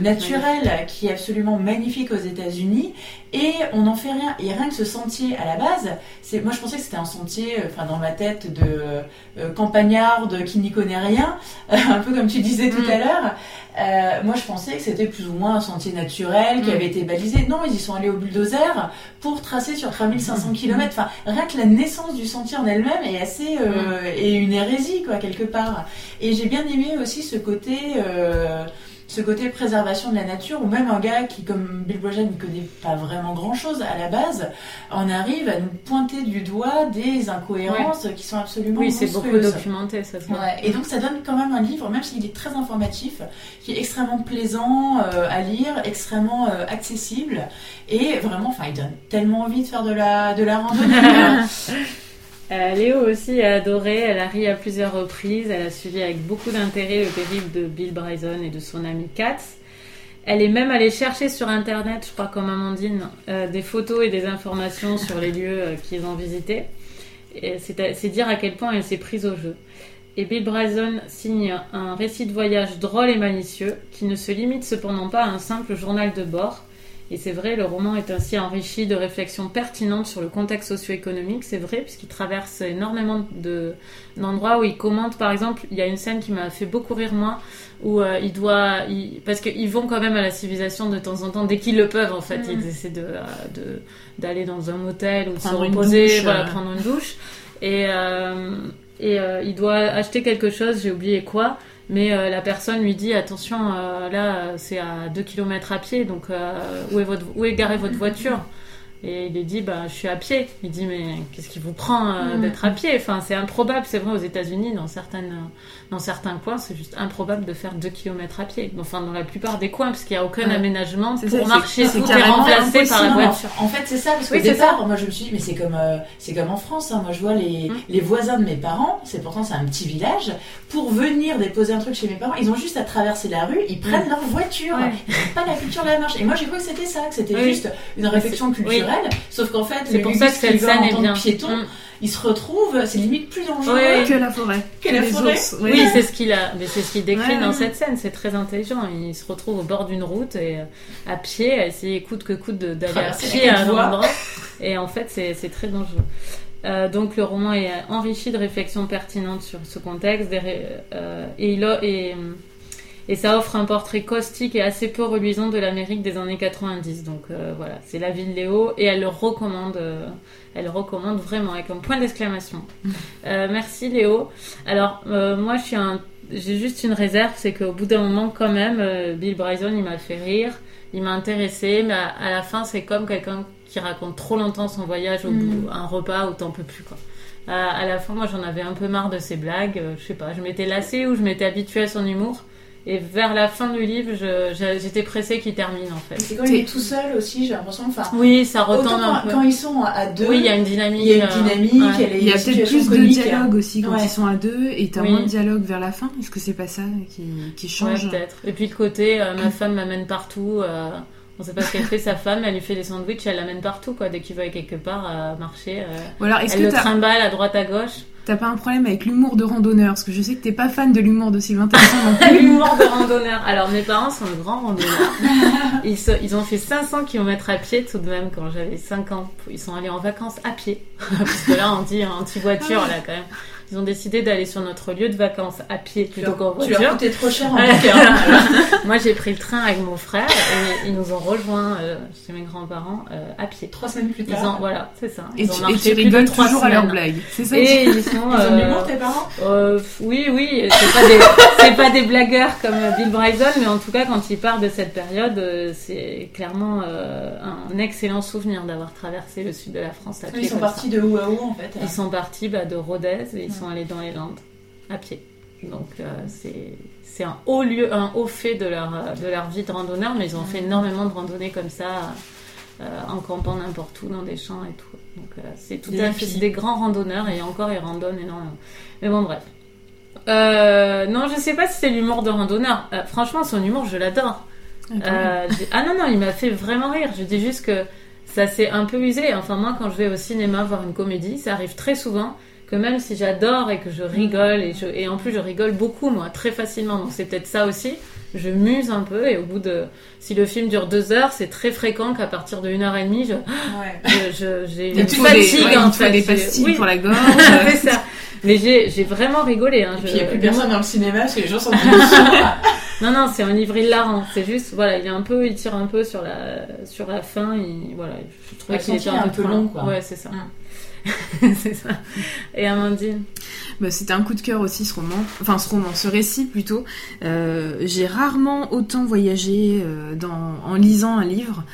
naturel qui est absolument magnifique aux États-Unis, et on n'en fait rien. Et rien que ce sentier à la base, c'est, moi je pensais que c'était un sentier, enfin dans ma tête de campagnarde qui n'y connaît rien, [LAUGHS] un peu comme tu disais tout Mm. à l'heure. Euh, moi, je pensais que c'était plus ou moins un sentier naturel qui Mm. avait été balisé. Non, ils y sont allés au bulldozer pour tracer sur 3500 km. Enfin, rien que la naissance du sentier en elle-même est assez euh, est une hérésie quoi quelque part. Et j'ai bien aimé aussi ce côté. Euh, ce côté préservation de la nature, ou même un gars qui, comme Bill Bryson, ne connaît pas vraiment grand-chose à la base, en arrive à nous pointer du doigt des incohérences qui sont absolument Oui, c'est beaucoup documenté, ça. Ouais, et donc ça donne quand même un livre, même s'il est très informatif, qui est extrêmement plaisant euh, à lire, extrêmement euh, accessible, et vraiment, enfin, il donne tellement envie de faire de la, de la randonnée. [LAUGHS] Euh, Léo aussi a adoré, elle a ri à plusieurs reprises, elle a suivi avec beaucoup d'intérêt le périple de Bill Bryson et de son ami Katz. Elle est même allée chercher sur internet, je crois comme Amandine, euh, des photos et des informations [LAUGHS] sur les lieux euh, qu'ils ont visités. C'est dire à quel point elle s'est prise au jeu. Et Bill Bryson signe un récit de voyage drôle et malicieux qui ne se limite cependant pas à un simple journal de bord. Et c'est vrai, le roman est ainsi enrichi de réflexions pertinentes sur le contexte socio-économique, c'est vrai, puisqu'il traverse énormément de- d'endroits où il commente, par exemple, il y a une scène qui m'a fait beaucoup rire, moi, où euh, il doit... il- parce qu'ils vont quand même à la civilisation de temps en temps, dès qu'ils le peuvent, en fait. Mm. Ils essaient de- euh, de- d'aller dans un motel ou de se reposer, douche, voilà, euh. prendre une douche. Et, euh, et il doit acheter quelque chose, j'ai oublié quoi. Mais euh, la personne lui dit attention, euh, là c'est à 2 km à pied, donc euh, où, est où est garée votre voiture? Et il lui dit bah je suis à pied. Il dit mais qu'est-ce qui vous prend euh, Mm. d'être à pied? Enfin c'est improbable, c'est vrai aux États-Unis dans certaines dans certains coins c'est juste improbable de faire 2 km à pied. Enfin dans la plupart des coins parce qu'il n'y a aucun Ouais. aménagement C'est pour ça, marcher, c'est remplacé par la voiture. En fait, c'est ça, parce qu'au Oui, c'est départ, moi je me suis dit, mais c'est comme, euh, c'est comme en France. hein. Moi je vois les, Mm. les voisins de mes parents, c'est pourtant c'est un petit village, pour venir déposer un truc chez mes parents, ils ont juste à traverser la rue, ils prennent leur voiture. Ouais. Ils pas la culture de la marche. Et moi j'ai cru que c'était ça, que c'était Oui. juste une réflexion c'est- Sauf qu'en fait, C'est le pour ça que cette scène est bien. piéton, Mm. il se retrouve, c'est limite plus dangereux. Ouais. Que la forêt. Que la forêt. ours, Oui, ouais. c'est ce qu'il a, mais c'est ce qu'il décrit Ouais, dans cette scène. C'est très intelligent. Il se retrouve au bord d'une route et euh, à pied, à essayer coûte que coûte d'aller à pied à un endroit. Et en fait, c'est c'est très dangereux. Euh, donc le roman est enrichi de réflexions pertinentes sur ce contexte des ré- euh, et, il a- et, et ça offre un portrait caustique et assez peu reluisant de l'Amérique des années 90. Donc euh, voilà, c'est la vie de Léo et elle le recommande, euh, elle le recommande vraiment avec un point d'exclamation. [LAUGHS] Euh, merci Léo. Alors euh, moi je suis un, j'ai juste une réserve, c'est qu'au bout d'un moment quand même, Bill Bryson il m'a fait rire, il m'a intéressé, mais à, à la fin c'est comme quelqu'un qui raconte trop longtemps son voyage au Mm. bout, un repas où t'en peux plus quoi. À, la fin moi j'en avais un peu marre de ses blagues, je sais pas, je m'étais lassée ou je m'étais habituée à son humour. Et vers la fin du livre, j'étais pressée qu'il termine en fait. C'est quand il est tout seul aussi, j'ai l'impression. Enfin, Oui, ça retombe un quand, peu. quand ils sont à deux, Oui, il y a une dynamique. il y a une euh, dynamique, ouais. elle est Il y a peut-être plus de dialogue aussi quand Ouais. ils sont à deux et t'as Oui. moins de dialogue vers la fin. Est-ce que c'est pas ça qui, qui Ouais, change? peut-être. Et puis le côté, euh, ma [CLEARS THROAT] femme m'amène partout. euh, on sait pas ce qu'elle fait, sa femme, elle lui fait des sandwichs, elle l'amène partout, quoi. Dès qu'il va aller quelque part à marcher, euh, Ou alors, est-ce elle que le t'as trimballe à droite à gauche. t'as pas un problème avec l'humour de randonneur Parce que je sais que t'es pas fan de l'humour de Sylvain Tesson non [LAUGHS] plus. L'humour de randonneur. Alors mes parents sont de grands randonneurs. [LAUGHS] Ils, se- ils ont fait 500 km à pied tout de même quand j'avais 5 ans. Ils sont allés en vacances à pied. [LAUGHS] Parce que là, on dit anti-voiture, là, quand même. Ils ont décidé d'aller sur notre lieu de vacances à pied Tu plutôt qu'en leur, tu leur voiture. coûtais trop cher en. [LAUGHS] Moi, j'ai pris le train avec mon frère et ils nous ont rejoints euh, chez mes grands-parents euh, à pied. Trois semaines plus Ils tard. ont, voilà, c'est ça. Et Ils ont tu, et marché tu plus de trois toujours à leurs semaines. blagues. C'est ça Et ils sont. Ils ont de euh, l'humour, tes parents euh, oui, oui, c'est pas des, c'est pas des blagueurs comme Bill Bryson, mais en tout cas, quand il part de cette période, c'est clairement euh, un excellent souvenir d'avoir traversé le sud de la France à pied. Ils sont partis de où à où en fait. Ils sont partis bah, de Rodez et ils Ouais. Sont allés dans les Landes à pied. Donc euh, c'est un haut lieu, un haut fait de leur de leur vie de randonneur, mais ils ont fait énormément de randonnées comme ça. euh, en campant n'importe où dans des champs et tout. Donc euh, c'est tout Des à fait des grands randonneurs et encore ils randonnent énormément. Mais bon bref. Euh, non, je sais pas si c'est l'humour de randonneur. Franchement, son humour, je l'adore. J'ai- ah non, non, il m'a fait vraiment rire. Je dis juste que ça s'est un peu usé. Enfin, moi, quand je vais au cinéma voir une comédie, ça arrive très souvent que même si j'adore et que je rigole, et, je, et en plus je rigole beaucoup, moi, très facilement, donc c'est peut-être ça aussi, je muse un peu, et au bout de... Si le film dure deux heures, c'est très fréquent qu'à partir de une heure et demie, je, Ouais. je, j'ai une fatigue, ouais, en fait. des pastilles oui, pour la gorge. [LAUGHS] ça. Mais j'ai j'ai vraiment rigolé. Hein. Et Je- puis il n'y a plus personne dans le cinéma parce que les gens sont [LAUGHS] dessus. Non, non, c'est un livre hilarant. C'est juste, voilà, il est un peu, il tire un peu sur la, sur la fin. Il, voilà, je trouvais qu'il était un, un peu long, quoi. Ouais, c'est ça. Mm. [LAUGHS] c'est ça. Et Amandine. Bah, c'était un coup de cœur aussi ce roman, enfin ce roman, ce récit plutôt. Euh, J'ai rarement autant voyagé euh, en lisant un livre.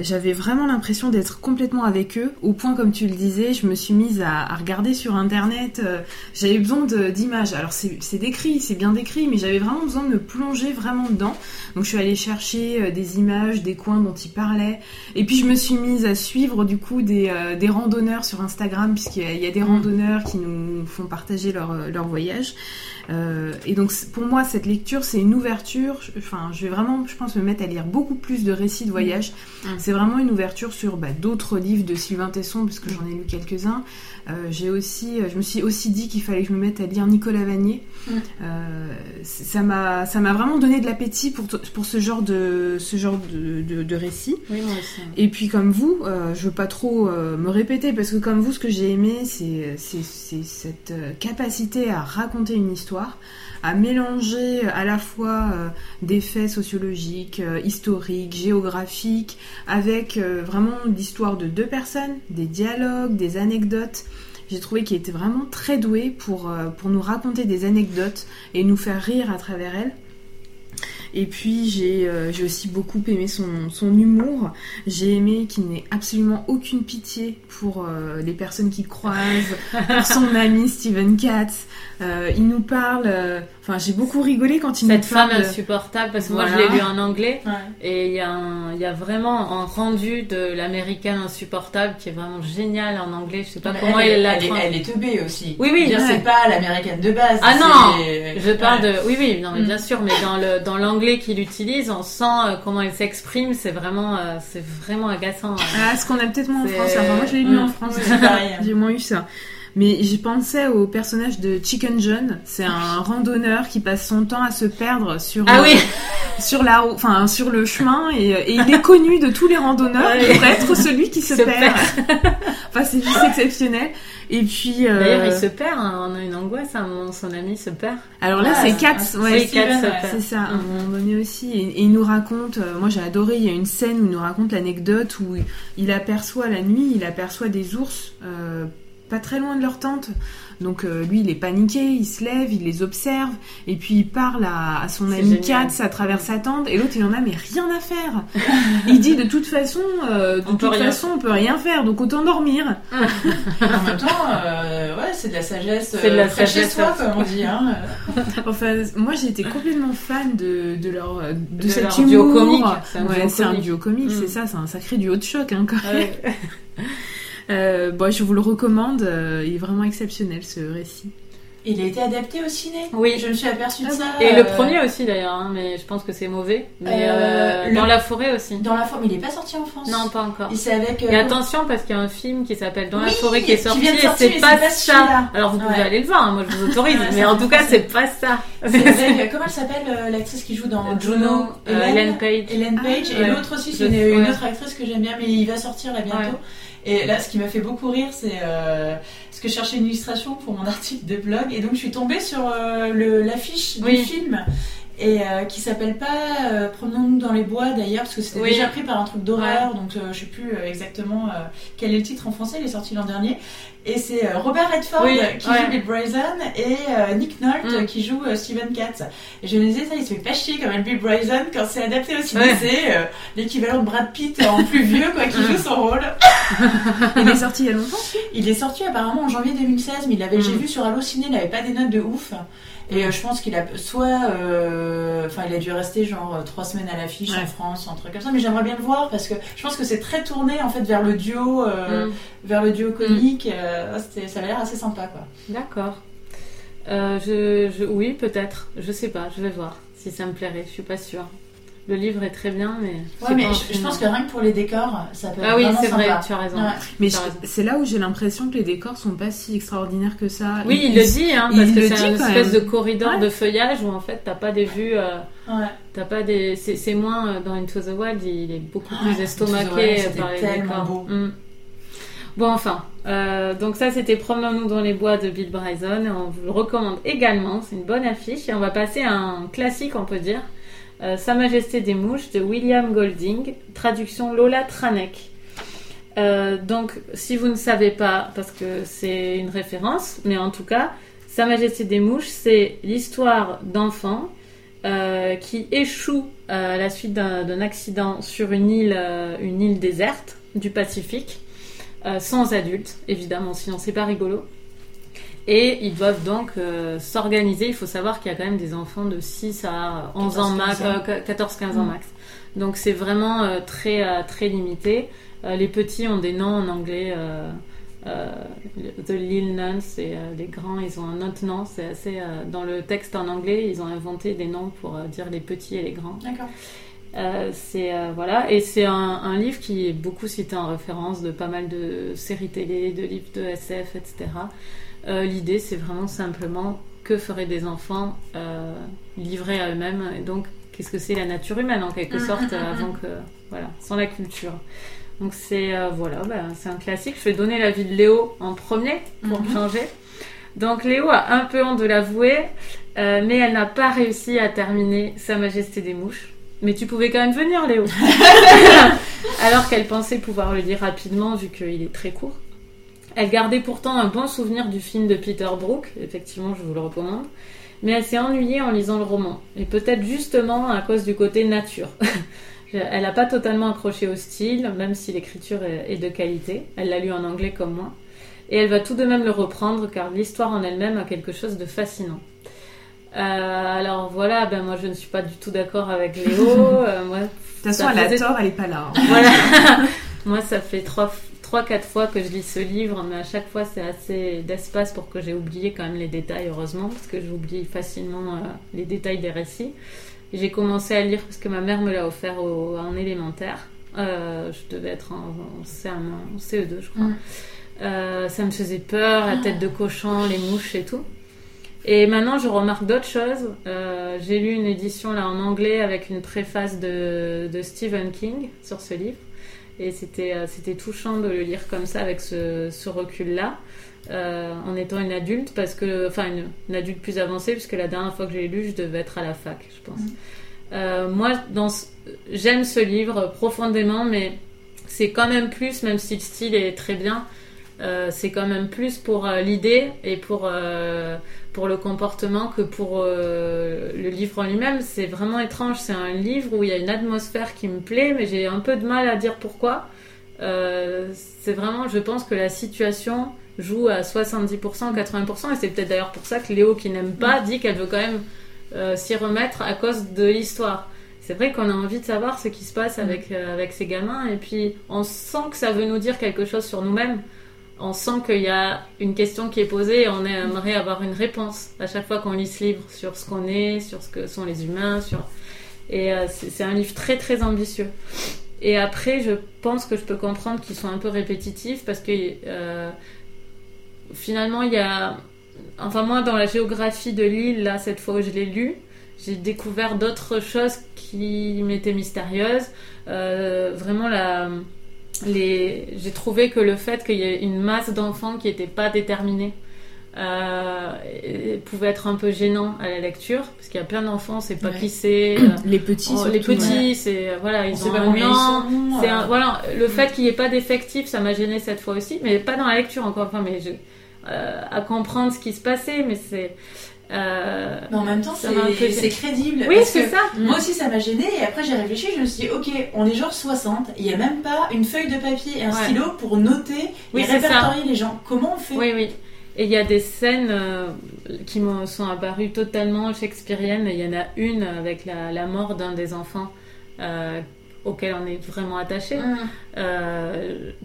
J'avais vraiment l'impression d'être complètement avec eux, au point comme tu le disais, je me suis mise à, à regarder sur internet. euh, j'avais besoin d'images. Alors c'est décrit, c'est bien décrit, mais j'avais vraiment besoin de me plonger vraiment dedans. Donc je suis allée chercher euh, des images, des coins dont il parlait. Et puis je me suis mise à suivre du coup des, euh, des randonneurs sur Instagram, puisqu'il y, a- il y a des Mm. randonneurs qui nous font partager leur, leur voyage. Et donc pour moi, cette lecture, c'est une ouverture. Enfin, je vais vraiment, je pense, me mettre à lire beaucoup plus de récits de voyage. Mm. C'est vraiment une ouverture sur bah, d'autres livres de Sylvain Tesson, parce que j'en ai lu quelques-uns. Euh, j'ai aussi, je me suis aussi dit qu'il fallait que je me mette à lire Nicolas Vanier. Mm. Euh, ça m'a, ça m'a vraiment donné de l'appétit pour, pour ce genre de, ce genre de, de, de récit. Oui, moi aussi. Et puis comme vous, euh, je veux pas trop euh, me répéter parce que comme vous, ce que j'ai aimé, c'est, c'est, cette euh, capacité à raconter une histoire, à mélanger à la fois euh, des faits sociologiques, euh, historiques, géographiques, avec euh, vraiment l'histoire de deux personnes, des dialogues, des anecdotes. J'ai trouvé qu'il était vraiment très doué pour, euh, pour nous raconter des anecdotes et nous faire rire à travers elles. Et puis j'ai euh, j'ai aussi beaucoup aimé son, son humour. J'ai aimé qu'il n'ait absolument aucune pitié pour euh, les personnes qu'il croise, pour son [LAUGHS] ami Steven Katz. Euh, il nous parle. euh, Enfin, j'ai beaucoup rigolé quand il Cette nous femme parle. de- insupportable, parce que moi Voilà. je l'ai lu en anglais, Ouais. et il y, a un- y a vraiment un rendu de l'américaine insupportable qui est vraiment génial en anglais. Je sais pas Mais comment elle, elle l'a elle, est- traduit. elle est teubée aussi. Oui, oui, ouais. c'est pas l'américaine de base. Ah non, Je parle Ouais. de. Oui, oui, non, mais Mm. bien sûr, mais dans le dans l'anglais qu'il utilise, on sent euh, comment il s'exprime. C'est vraiment, euh, c'est vraiment agaçant. Ah, ce qu'on a peut-être moins en France. Enfin, moi, je l'ai lu Mm. en France. J'ai moins eu ça. Mais j'ai pensé au personnage de Chicken John. C'est un randonneur qui passe son temps à se perdre sur Ah euh, oui, sur la enfin sur le chemin et, et il est connu de tous les randonneurs Ouais. pour être celui qui [LAUGHS] se, Se perd. [LAUGHS] enfin c'est juste exceptionnel. Et puis euh, d'ailleurs, il se perd. hein, On a une angoisse. À un moment, son ami se perd. alors là Ah, c'est c'est- Katz, c'est ouais, ouais. perd. c'est ça, à un Mm. moment donné aussi. Et, et il nous raconte, euh, moi j'ai adoré, il y a une scène où il nous raconte l'anecdote où il aperçoit la nuit, il aperçoit des ours euh, pas très loin de leur tente. Donc euh, lui il est paniqué, il se lève, il les observe, et puis il parle à, à son C'est ami. Katz à travers sa tente, et l'autre il en a mais rien à faire. il dit de toute façon, euh, de On peut toute rien façon on peut rien faire, donc autant dormir. [LAUGHS] En même temps, euh, ouais, c'est de la sagesse. C'est de la sagesse, soi, comme on dit. Hein. [LAUGHS] Enfin, moi j'ai été complètement fan de, de leur de, De cet leur humour. duo comique. C'est un Ouais, duo c'est un comique. duo comique, Mm. c'est ça, c'est un sacré duo de choc hein, quand même. Ouais. [LAUGHS] Euh, bon, je vous le recommande, euh, il est vraiment exceptionnel ce récit. Il a été adapté au ciné. Oui. Je me suis aperçue de Ah ça. Et euh, le premier aussi d'ailleurs, hein, mais je pense que c'est mauvais. Mais Euh, euh, le- dans la forêt aussi. Dans la forme, il est pas sorti en France. Non, pas encore. Et c'est avec. euh, Et attention parce qu'il y a un film qui s'appelle Dans la forêt qui est qui sorti et c'est mais pas, c'est pas ça. Alors vous pouvez Ouais. aller le voir, hein, moi je vous autorise, Ouais, mais en tout cas c'est pas ça. Avec, comment elle s'appelle euh, l'actrice qui joue dans Juno, euh, Ellen Page. Ellen Page Ah, et ouais. l'autre aussi, c'est une, une autre actrice que j'aime bien, mais il va sortir là bientôt. Et là, ce qui m'a fait beaucoup rire, c'est euh, parce que je cherchais une illustration pour mon [LAUGHS] article de blog, et donc je suis tombée sur euh, l'affiche du Oui. film. Et euh, qui s'appelle pas euh, Promenons-nous dans les bois d'ailleurs, parce que c'était Oui. déjà pris par un truc d'horreur, donc euh, je sais plus euh, exactement euh, quel est le titre en français, il est sorti l'an dernier. Et c'est euh, Robert Redford Oui, qui ouais. joue Bill Bryson et euh, Nick Nolte Mm. qui joue euh, Steven Katz. Et je me disais, ça, il se fait pas chier comme un Bill Bryson quand c'est adapté au ciné, Ouais. c'est euh, l'équivalent de Brad Pitt en plus vieux, quoi, qui joue son rôle. [LAUGHS] Il est sorti il y a longtemps Il est sorti apparemment en janvier 2016, mais il avait, Mm. j'ai vu sur Allociné, il avait pas des notes de ouf. Et euh, je pense qu'il a soit, euh, enfin, il a dû rester genre euh, trois semaines à l'affiche Ouais. en France, un truc comme ça. Mais j'aimerais bien le voir parce que je pense que c'est très tourné en fait vers le duo, Mm. vers le duo comique. euh, c'était- ça avait l'air assez sympa, quoi. D'accord. Euh, je, je, oui, peut-être. Je sais pas. Je vais voir si ça me plairait. Je suis pas sûre. Le livre est très bien, mais. Ouais, mais je, pense que rien que pour les décors, ça peut être Ah oui, c'est vrai. Tu as raison. Ouais. Mais c'est là où j'ai l'impression que les décors sont pas si extraordinaires que ça. Oui, il, Ils- le dit, hein, il parce que c'est une espèce même. de corridor Ouais. de feuillage où en fait t'as pas des vues. euh, Ouais. T'as pas des. C'est moins euh, dans Into the Wild, il est beaucoup plus estomaqué c'était par les tellement décors. beau. Mm. Bon, enfin. euh, donc, ça, c'était Promenons-nous dans les bois de Bill Bryson. On vous le recommande également. C'est une bonne affiche. Et on va passer à un classique, on peut dire. Euh, Sa Majesté des Mouches de William Golding. Traduction Lola Tranek. Euh, donc, si vous ne savez pas, parce que c'est une référence, mais en tout cas, Sa Majesté des Mouches, c'est l'histoire d'enfants euh, qui échouent à la suite d'un accident sur une île, une île déserte du Pacifique, sans adultes, évidemment, sinon c'est pas rigolo. Et ils doivent donc euh, s'organiser. Il faut savoir qu'il y a quand même des enfants de 6 à 11 ans 14, max, 15 ans. euh, 14-15 ans Mm. max. Donc c'est vraiment euh, très, euh, très limité. Euh, les petits ont des noms en anglais euh, euh, The Lil Nuns, et les grands, ils ont un autre nom. C'est assez. dans le texte en anglais, ils ont inventé des noms pour dire les petits et les grands. D'accord. c'est voilà et c'est un, un, livre qui est beaucoup cité en référence de pas mal de séries télé, de livres de SF, etc. L'idée, c'est vraiment simplement que feraient des enfants livrés à eux-mêmes. Et donc qu'est-ce que c'est la nature humaine en quelque mm, sorte mm, mm, avant que voilà sans la culture. Donc c'est euh, voilà bah, c'est un classique. Je vais donner l'avis de Léo en premier pour mm-hmm. changer. Donc Léo a un peu honte de l'avouer euh, mais elle n'a pas réussi à terminer Sa Majesté des mouches. Mais tu pouvais quand même venir Léo. [LAUGHS] Alors qu'elle pensait pouvoir le lire rapidement vu qu'il est très court elle gardait pourtant un bon souvenir du film de Peter Brook effectivement je vous le recommande mais elle s'est ennuyée en lisant le roman. Et peut-être justement à cause du côté nature. [LAUGHS] elle n'a pas totalement accroché au style, même si l'écriture est de qualité. Elle l'a lu en anglais comme moi. Et elle va tout de même le reprendre car l'histoire en elle-même a quelque chose de fascinant. Euh, alors voilà, ben moi je ne suis pas du tout d'accord avec Léo. [LAUGHS] Euh, moi, de toute façon, elle a tort, elle n'est pas là. Hein. Voilà. [LAUGHS] moi, ça fait trois, trois, quatre fois que je lis ce livre, mais à chaque fois c'est assez d'espace pour que j'ai oublié quand même les détails, heureusement, parce que j'oublie facilement euh, les détails des récits. J'ai commencé à lire parce que ma mère me l'a offert en élémentaire. Euh, je devais être en, CE2, je crois. Mm. Euh, ça me faisait peur, la tête de cochon, les mouches et tout. Et maintenant, je remarque d'autres choses. j'ai lu une édition là en anglais avec une préface de, de Stephen King sur ce livre. Et c'était, euh, c'était touchant de le lire comme ça, avec ce, ce recul-là, euh, en étant une adulte, parce que, enfin, une, adulte plus avancée, puisque la dernière fois que j'ai lu, je devais être à la fac, je pense. Mm. Euh, moi, dans j'aime ce livre profondément, mais c'est quand même plus, même si le style est très bien, euh, c'est quand même plus pour l'idée et pour, pour le comportement que pour le livre en lui-même. C'est vraiment étrange. C'est un livre où il y a une atmosphère qui me plaît, mais j'ai un peu de mal à dire pourquoi. c'est vraiment, je pense que la situation joue à 70%, 80%, et c'est peut-être d'ailleurs pour ça que Léo, qui n'aime pas, dit qu'elle veut quand même s'y remettre à cause de l'histoire c'est vrai qu'on a envie de savoir ce qui se passe avec, avec ces gamins et puis on sent que ça veut nous dire quelque chose sur nous-mêmes on sent qu'il y a une question qui est posée et on aimerait avoir une réponse à chaque fois qu'on lit ce livre sur ce qu'on est, sur ce que sont les humains, et euh, c'est un livre très très ambitieux. Et après, je pense que je peux comprendre qu'ils sont un peu répétitifs parce que euh, finalement, il y a, enfin moi, dans la géographie de l'île, là, cette fois où je l'ai lu, j'ai découvert d'autres choses qui m'étaient mystérieuses. Euh, vraiment la j'ai trouvé que le fait qu'il y ait une masse d'enfants qui n'étaient pas déterminés euh, pouvait être un peu gênant à la lecture parce qu'il y a plein d'enfants, c'est pas qui c'est. [CLEARS THROAT] Euh, les petits, oh, les petits, c'est voilà, ils ont un nom. C'est voilà, le fait qu'il n'y ait pas d'effectifs, ça m'a gêné cette fois aussi, mais pas dans la lecture encore. Enfin, mais je, euh, à comprendre ce qui se passait, mais c'est euh, mais en même temps, c'est crédible. Oui, c'est ça. Moi aussi, ça m'a gêné. Et après, j'ai réfléchi. Je me suis dit, ok, on est genre 60. Il n'y a même pas une feuille de papier et un stylo pour noter et répertorier les gens. Comment on fait? Oui, oui. Et il y a des scènes euh, qui me sont apparues totalement shakespeariennes. Il y en a une avec la, mort d'un des enfants. Euh, auquel on est vraiment attaché, mm.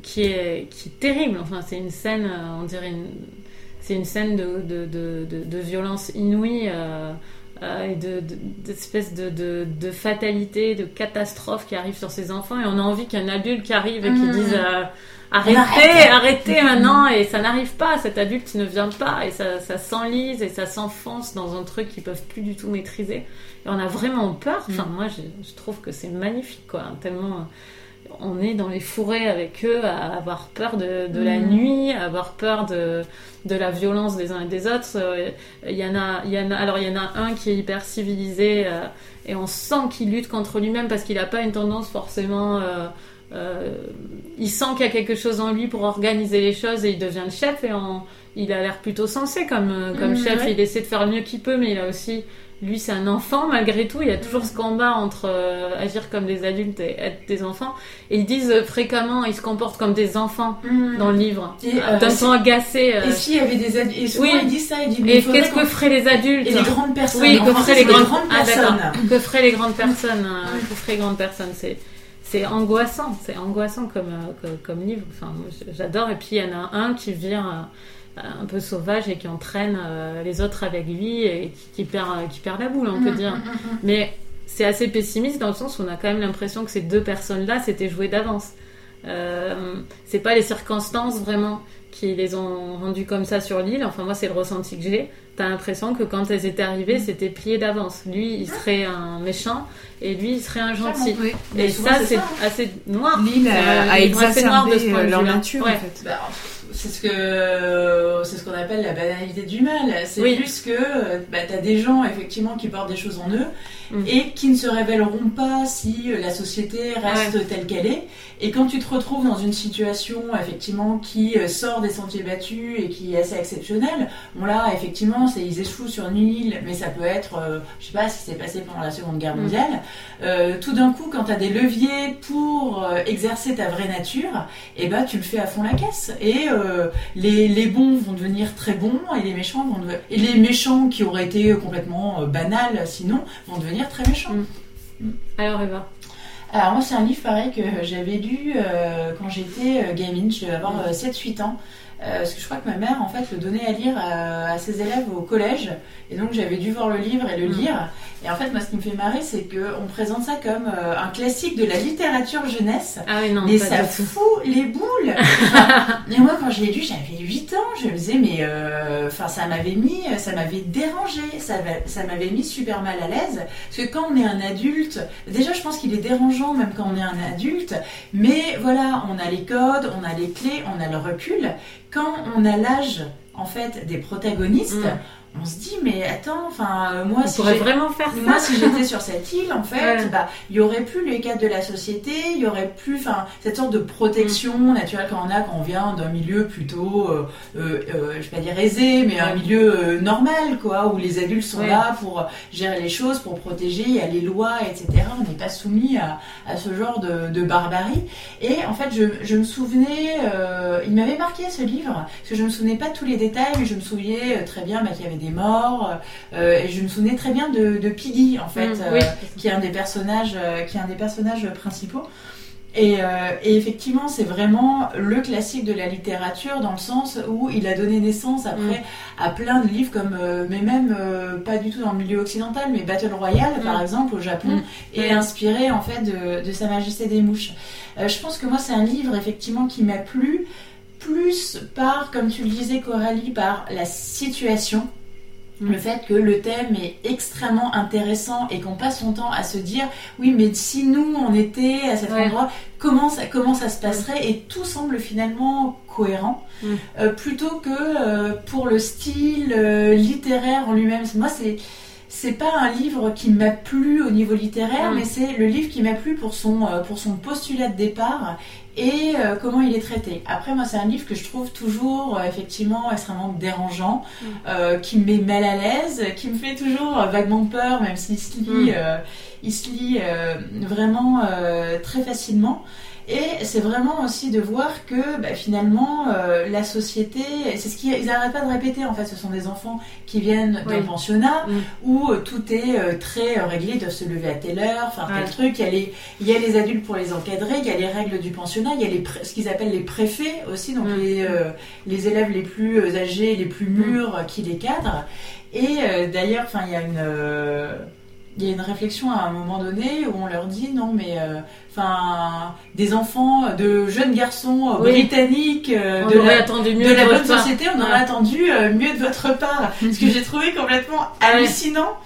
qui, est, qui est terrible. Enfin, c'est une scène, on dirait une, c'est une scène de, de, de, de violence inouïe euh, euh, et d'espèce de, de, fatalité, de catastrophe qui arrive sur ces enfants. Et on a envie qu'un adulte qui arrive et qui mmh. dise euh, arrêtez, arrêtez [LAUGHS] maintenant. Et ça n'arrive pas, cet adulte ne vient pas. Et ça, ça s'enlise et ça s'enfonce dans un truc qu'ils peuvent plus du tout maîtriser. Et on a vraiment peur. Enfin, mmh. moi, je, je, trouve que c'est magnifique, quoi. Tellement on est dans les fourrés avec eux, à avoir peur de, la mm. nuit, à avoir peur de, la violence des uns et des autres. Euh, il y en a, il y en a, alors il y en a un qui est hyper civilisé euh, et on sent qu'il lutte contre lui-même parce qu'il n'a pas une tendance forcément. Euh, il sent qu'il y a quelque chose en lui pour organiser les choses et il devient le chef et il a l'air plutôt sensé comme, comme mm, chef. Il essaie de faire le mieux qu'il peut, mais il a aussi lui c'est un enfant malgré tout. Il y a toujours ce combat entre euh, agir comme des adultes et être des enfants. Et ils disent euh, fréquemment ils se comportent comme des enfants mm. dans le livre. D'un ton agacé et s'il y avait des adultes et souvent oui. ils disent ça ils disent et qu'est-ce que feraient les adultes et les grandes personnes. Oui que feraient les, grandes, personnes. Que feraient les grandes personnes que feraient les grandes personnes? C'est c'est angoissant, c'est angoissant comme, euh, comme, livre. Enfin, j'adore. Et puis il y en a un qui vient euh, un peu sauvage et qui entraîne euh, les autres avec lui et qui, perd, qui perd la boule, on peut mm, dire. Mm, mm, Mais c'est assez pessimiste dans le sens où on a quand même l'impression que ces deux personnes-là, c'était joué d'avance. c'est pas les circonstances vraiment qui les ont rendues comme ça sur l'île. Enfin, moi, c'est le ressenti que j'ai t'as l'impression que quand elles étaient arrivées, c'était plié d'avance. Lui, il serait un méchant et lui, il serait un gentil. Et ça, c'est assez noir. L'île a, exacerbé euh, leur nature, en fait. Bah, c'est ce que c'est ce qu'on appelle la banalité du mal. C'est plus que bah, tu as des gens effectivement qui portent des choses en eux mm. et qui ne se révéleront pas si la société reste telle qu'elle est. Et quand tu te retrouves dans une situation effectivement qui euh, sort des sentiers battus et qui est assez exceptionnelle, bon là effectivement c'est ils échouent sur une île, mais ça peut être, euh, je sais pas ce qui s'est passé pendant la Seconde Guerre mm. mondiale. Euh, tout d'un coup, quand tu as des leviers pour exercer ta vraie nature, et eh ben tu le fais à fond la caisse. Et les, les, bons vont devenir très bons et les méchants vont et les méchants qui auraient été complètement banals sinon vont devenir très méchants. Mm. Alors Eva. Alors moi c'est un livre pareil que j'avais lu euh, quand j'étais euh, gamine, je devais avoir 7-8 euh, ans. parce que je crois que ma mère en fait le donnait à lire à, ses élèves au collège et donc j'avais dû voir le livre et le mm. lire et en fait moi ce qui me fait marrer c'est qu'on présente ça comme un classique de la littérature jeunesse. Ah oui, non, mais ça fout les boules. [LAUGHS] Et moi quand je l'ai lu j'avais 8 ans. Je me disais mais enfin ça m'avait mis ça m'avait dérangé. Ça, ça m'avait mis super mal à l'aise. Parce que quand on est un adulte déjà je pense qu'il est dérangeant même quand on est un adulte. Mais voilà, on a les codes, on a les clés, on a le recul. Quand on a l'âge, en fait, des protagonistes, mm on se dit mais attends enfin euh, moi si vraiment faire ça. moi si j'étais sur cette île en fait bah il y aurait plus les cadres de la société il y aurait plus enfin cette sorte de protection mm. naturelle qu'on a quand on vient d'un milieu plutôt euh, euh, euh, je vais pas dire aisé mais un milieu normal quoi où les adultes sont là pour gérer les choses pour protéger il y a les lois etc on n'est pas soumis à, à, ce genre de, de, barbarie. Et en fait je, je me souvenais il m'avait marqué ce livre parce que je me souvenais pas de tous les détails mais je me souvenais très bien bah, qu'il y avait des morts. Euh, et je me souvenais très bien de, Piggy, en fait, mm, euh, qui est un des personnages, euh, qui est un des personnages principaux. Et, effectivement, c'est vraiment le classique de la littérature dans le sens où il a donné naissance après mm. à plein de livres comme, mais même pas du tout dans le milieu occidental, mais Battle Royale par mm. exemple au Japon est inspiré en fait de, de Sa Majesté des Mouches. je pense que moi c'est un livre effectivement qui m'a plu plus par, comme tu le disais Coralie, par la situation le fait que le thème est extrêmement intéressant et qu'on passe son temps à se dire oui mais si nous on était à cet endroit comment ça, comment ça se passerait et tout semble finalement cohérent. Mm. euh, plutôt que euh, pour le style euh, littéraire en lui-même. Moi c'est c'est pas un livre qui m'a plu au niveau littéraire, mm. mais c'est le livre qui m'a plu pour son, pour son postulat de départ et euh, comment il est traité. Après, moi, c'est un livre que je trouve toujours euh, effectivement extrêmement dérangeant, mm. euh, qui me met mal à l'aise, qui me fait toujours vaguement peur, même s'il se lit, mm. il se lit vraiment très facilement. Et c'est vraiment aussi de voir que bah, finalement euh, la société, c'est ce qu'ils n'arrêtent pas de répéter en fait, ce sont des enfants qui viennent d'un pensionnat mm. où euh, tout est euh, très réglé, ils doivent se lever à telle heure, faire tel truc. Il y, a les, il y a les adultes pour les encadrer, il y a les règles du pensionnat, il y a les, ce qu'ils appellent les préfets aussi, donc mm. les, les élèves les plus âgés, les plus mm. mûrs qui les cadrent. Et d'ailleurs, enfin, il y a une il y a une réflexion à un moment donné où on leur dit non mais euh, enfin des enfants de jeunes garçons euh, britanniques euh, de, la, de la bonne société on aurait attendu mieux de votre part. [LAUGHS] Ce que j'ai trouvé complètement ah hallucinant.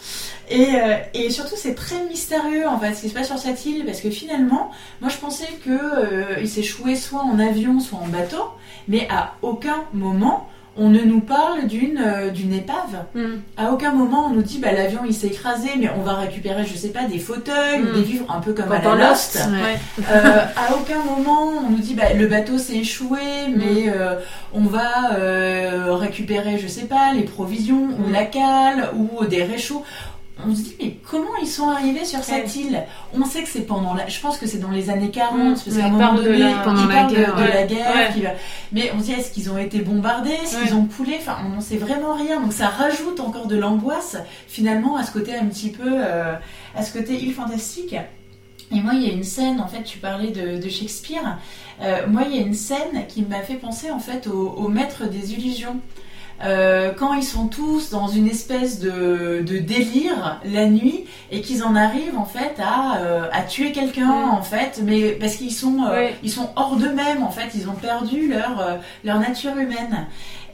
Et, et, surtout c'est très mystérieux en fait ce qui se passe sur cette île parce que finalement moi je pensais que il s'échouait soit en avion soit en bateau mais à aucun moment on ne nous parle d'une euh, d'une épave. Hmm. À aucun moment on nous dit bah l'avion il s'est écrasé mais on va récupérer je sais pas des fauteuils ou hmm. des vivres un peu comme à la Lost. Euh, à aucun moment on nous dit bah le bateau s'est échoué hmm. mais euh, on va récupérer je sais pas les provisions ou la cale ou des réchauds on se dit mais comment ils sont arrivés sur cette île? On sait que c'est pendant la, je pense que c'est dans les années 40 mm. parce qu'à un moment donné pendant la guerre, de, la guerre mais on se dit est-ce qu'ils ont été bombardés, est-ce qu'ils ont coulé? Enfin on n'en sait vraiment rien donc ça rajoute encore de l'angoisse finalement à ce côté un petit peu euh, à ce côté île fantastique. Et moi, il y a une scène, en fait, tu parlais de, Shakespeare. Euh, moi, il y a une scène qui m'a fait penser, en fait, au, maître des illusions. Euh, quand ils sont tous dans une espèce de, délire la nuit et qu'ils en arrivent en fait à, euh, tuer quelqu'un en fait, mais parce qu'ils sont ils sont hors d'eux-mêmes en fait, ils ont perdu leur leur nature humaine.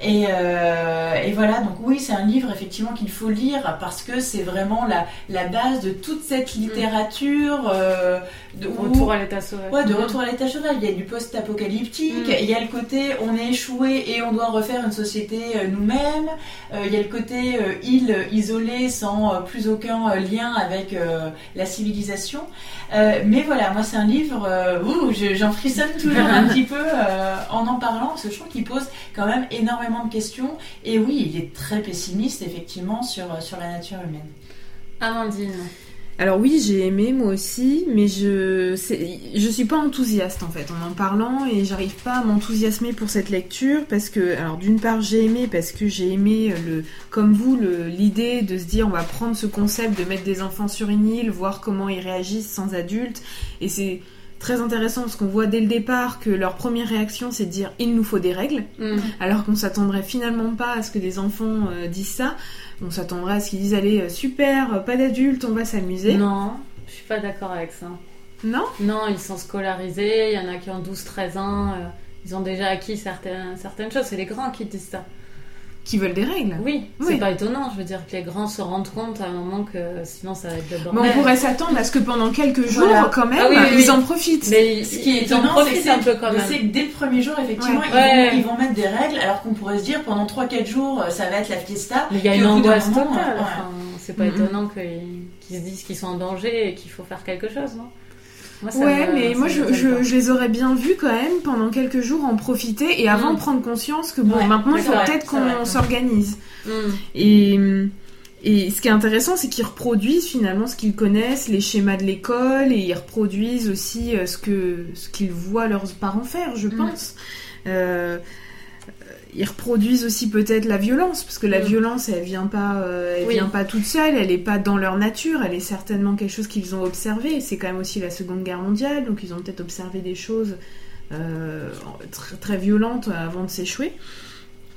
Euh, et, voilà, donc oui, c'est un livre effectivement qu'il faut lire parce que c'est vraiment la, la, base de toute cette mm. littérature. Euh, de retour à l'état sauvage. Ouais, de mm. retour à l'état sauvage. Il y a du post-apocalyptique, mm. il y a le côté on est échoué et on doit refaire une société euh, nous-mêmes. il y a le côté île isolée sans plus aucun lien avec la civilisation. mais voilà, moi c'est un livre où j'en frissonne toujours un petit peu en en parlant parce que je trouve qu'il pose quand même énormément de questions. Et oui, il est très pessimiste, effectivement, sur, sur la nature humaine. Amandine. Alors oui, j'ai aimé moi aussi, mais je je suis pas enthousiaste en fait en en parlant et j'arrive pas à m'enthousiasmer pour cette lecture parce que alors d'une part j'ai aimé parce que j'ai aimé le comme vous l'idée de se dire on va prendre ce concept de mettre des enfants sur une île, voir comment ils réagissent sans adultes et c'est très intéressant parce qu'on voit dès le départ que leur première réaction c'est de dire il nous faut des règles, mm. alors qu'on s'attendrait finalement pas à ce que des enfants euh, disent ça. On s'attendrait à ce qu'ils disent allez euh, super, pas d'adultes, on va s'amuser. Non, je suis pas d'accord avec ça. Non? Non, ils sont scolarisés, il y en a qui ont 12-13 ans, euh, ils ont déjà acquis certaines, certaines choses, c'est les grands qui disent ça qui veulent des règles. Oui, c'est pas étonnant. Je veux dire que les grands se rendent compte à un moment que sinon ça va être le bordel. Mais on pourrait s'attendre à ce que pendant quelques jours, quand même, ah ils en profitent. Mais ce qui est étonnant, c'est que dès le premier jour, effectivement, ils, vont, mettre des règles, alors qu'on pourrait se dire pendant 3-4 jours, ça va être la fiesta. Mais il y a une angoisse totale. c'est pas mm-hmm. étonnant qu'ils se disent qu'ils sont en danger et qu'il faut faire quelque chose, non? Ouais, mais moi je, je, les aurais bien vus quand même pendant quelques jours en profiter et avant mm. de prendre conscience que bon, maintenant il faut peut-être qu'on s'organise. Mm. Et, et ce qui est intéressant, c'est qu'ils reproduisent finalement ce qu'ils connaissent, les schémas de l'école, et ils reproduisent aussi euh, ce que ce qu'ils voient leurs parents faire, je mm. pense. Euh, ils reproduisent aussi peut-être la violence, parce que la mm. violence, elle vient pas, euh, elle vient pas toute seule, elle est pas dans leur nature, elle est certainement quelque chose qu'ils ont observé. C'est quand même aussi la Seconde Guerre mondiale, donc ils ont peut-être observé des choses euh, très, très, violentes avant de s'échouer.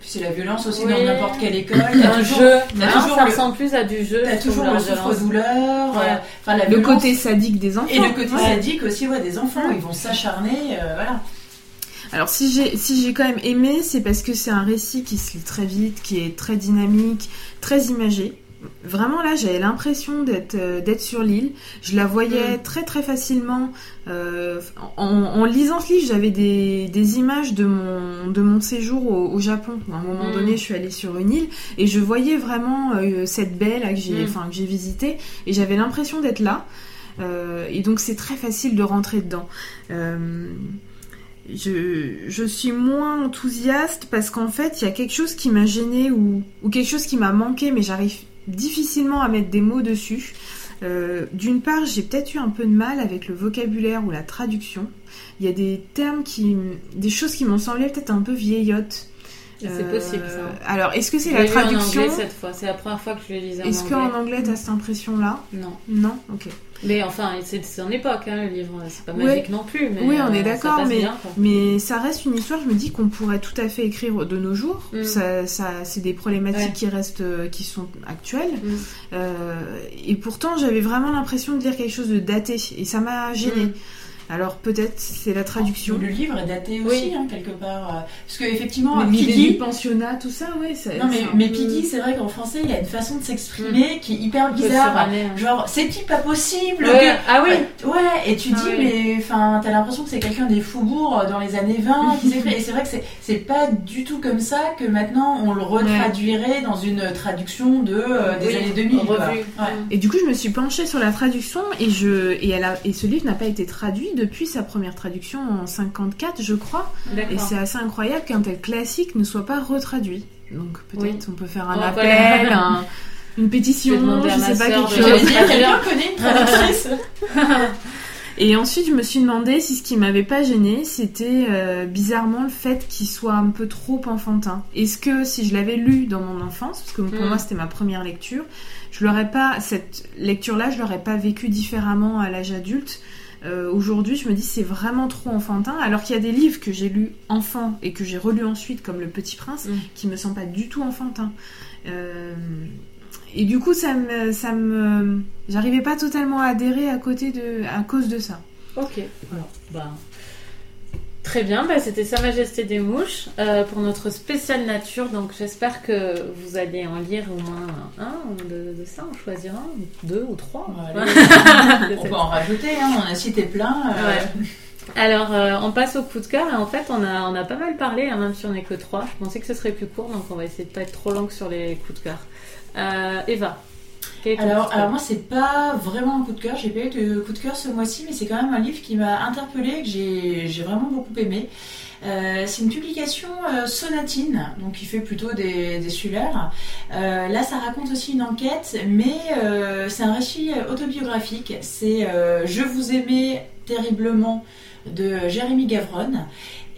C'est la violence aussi dans n'importe quelle [CLEARS THROAT] école. Un jeu. ça ressemble plus à du jeu. T'as toujours le souffre-douleur. Euh, le côté sadique des enfants. Et le côté sadique aussi ouais, des enfants. Ils vont s'acharner. voilà. Alors si j'ai si j'ai quand même aimé, c'est parce que c'est un récit qui se lit très vite, qui est très dynamique, très imagé. Vraiment là, j'avais l'impression d'être euh, d'être sur l'île. Je la voyais mm. très très facilement. Euh, en, lisant ce livre, j'avais des, des, images de mon de mon séjour au, Japon. À un moment mm. donné, je suis allée sur une île et je voyais vraiment euh, cette baie là que j'ai mm. enfin que j'ai visitée et j'avais l'impression d'être là. et donc c'est très facile de rentrer dedans je, suis moins enthousiaste parce qu'en fait, il y a quelque chose qui m'a gêné ou, quelque chose qui m'a manqué, mais j'arrive difficilement à mettre des mots dessus. Euh, d'une part, j'ai peut-être eu un peu de mal avec le vocabulaire ou la traduction. Il y a des termes qui, des choses qui m'ont semblé peut-être un peu vieillottes. C'est possible ça. Euh, alors, est-ce que c'est la traduction en anglais cette fois. C'est la première fois que je le lisais en Est-ce qu'en anglais, tu as cette impression-là Non. Non Ok. Mais enfin, c'est son époque, hein, le livre. C'est pas magique non plus. Mais oui, on est euh, d'accord, mais, mais ça reste une histoire. Je me dis qu'on pourrait tout à fait écrire de nos jours. Mm. Ça, ça c'est des problématiques qui restent, euh, qui sont actuelles. Mm. Euh, et pourtant, j'avais vraiment l'impression de lire quelque chose de daté, et ça m'a gêné. Mm. Alors peut-être c'est la traduction. Le livre est daté aussi hein, quelque part, euh, parce que effectivement, Piggy, pensionnat, tout ça, ouais. Non mais, mais Piggy, c'est vrai qu'en français, il a une façon de s'exprimer mm. qui est hyper bizarre. Hein. Genre, c'est-il pas possible Ah oui. Ouais. Et tu ah dis, mais enfin, t'as l'impression que c'est quelqu'un des faubourgs dans les années 20 qui s'écrit. Et c'est vrai que c'est pas du tout comme ça que maintenant on le retraduirait dans une traduction de euh, des années 2000. Et du coup, je me suis penchée sur la traduction et je et elle a et ce livre n'a pas été traduit depuis sa première traduction en 54, je crois. Et c'est assez incroyable qu'un tel classique ne soit pas retraduit. Donc peut-être on peut faire un appel, une pétition, je sais pas quelque chose. Quelqu'un connaît une traductrice? [LAUGHS] Et ensuite, je me suis demandé si ce qui m'avait pas gêné, c'était euh, bizarrement le fait qu'il soit un peu trop enfantin. Est-ce que si je l'avais lu dans mon enfance, parce que pour hmm. moi c'était ma première lecture, je l'aurais pas cette lecture-là, je l'aurais pas vécu différemment à l'âge adulte Euh, Aujourd'hui, je me dis c'est vraiment trop enfantin, alors qu'il y a des livres que j'ai lus enfant et que j'ai relus ensuite, comme Le Petit Prince, Mm. qui me semblent pas du tout enfantins. Euh, et du coup, ça me, ça me, j'arrivais pas totalement à adhérer à côté de, à cause de ça. Ok. Alors, bah, Très bien, bah, c'était Sa Majesté des Mouches euh, pour notre spéciale nature. Donc j'espère que vous allez en lire au moins un de, de ça, en choisir un, deux ou trois. [LAUGHS] On peut en rajouter, hein, on a cité plein. euh, Ouais. Alors, euh, on passe au coup de cœur et en fait, on a, on a pas mal parlé, hein, même si on n'est que trois. Je pensais que ce serait plus court, donc on va essayer de pas être trop longue sur les coups de cœur. Eva, Alors, moi, c'est pas vraiment un coup de cœur. J'ai pas eu de coup de cœur ce mois-ci, mais c'est quand même un livre qui m'a interpellée, que j'ai j'ai vraiment beaucoup aimé. Euh, c'est une publication euh, sonatine, donc qui fait plutôt des, des thrillers. Euh, là, ça raconte aussi une enquête, mais c'est un récit autobiographique. C'est Je vous aimais terriblement de Jérémy Gavron.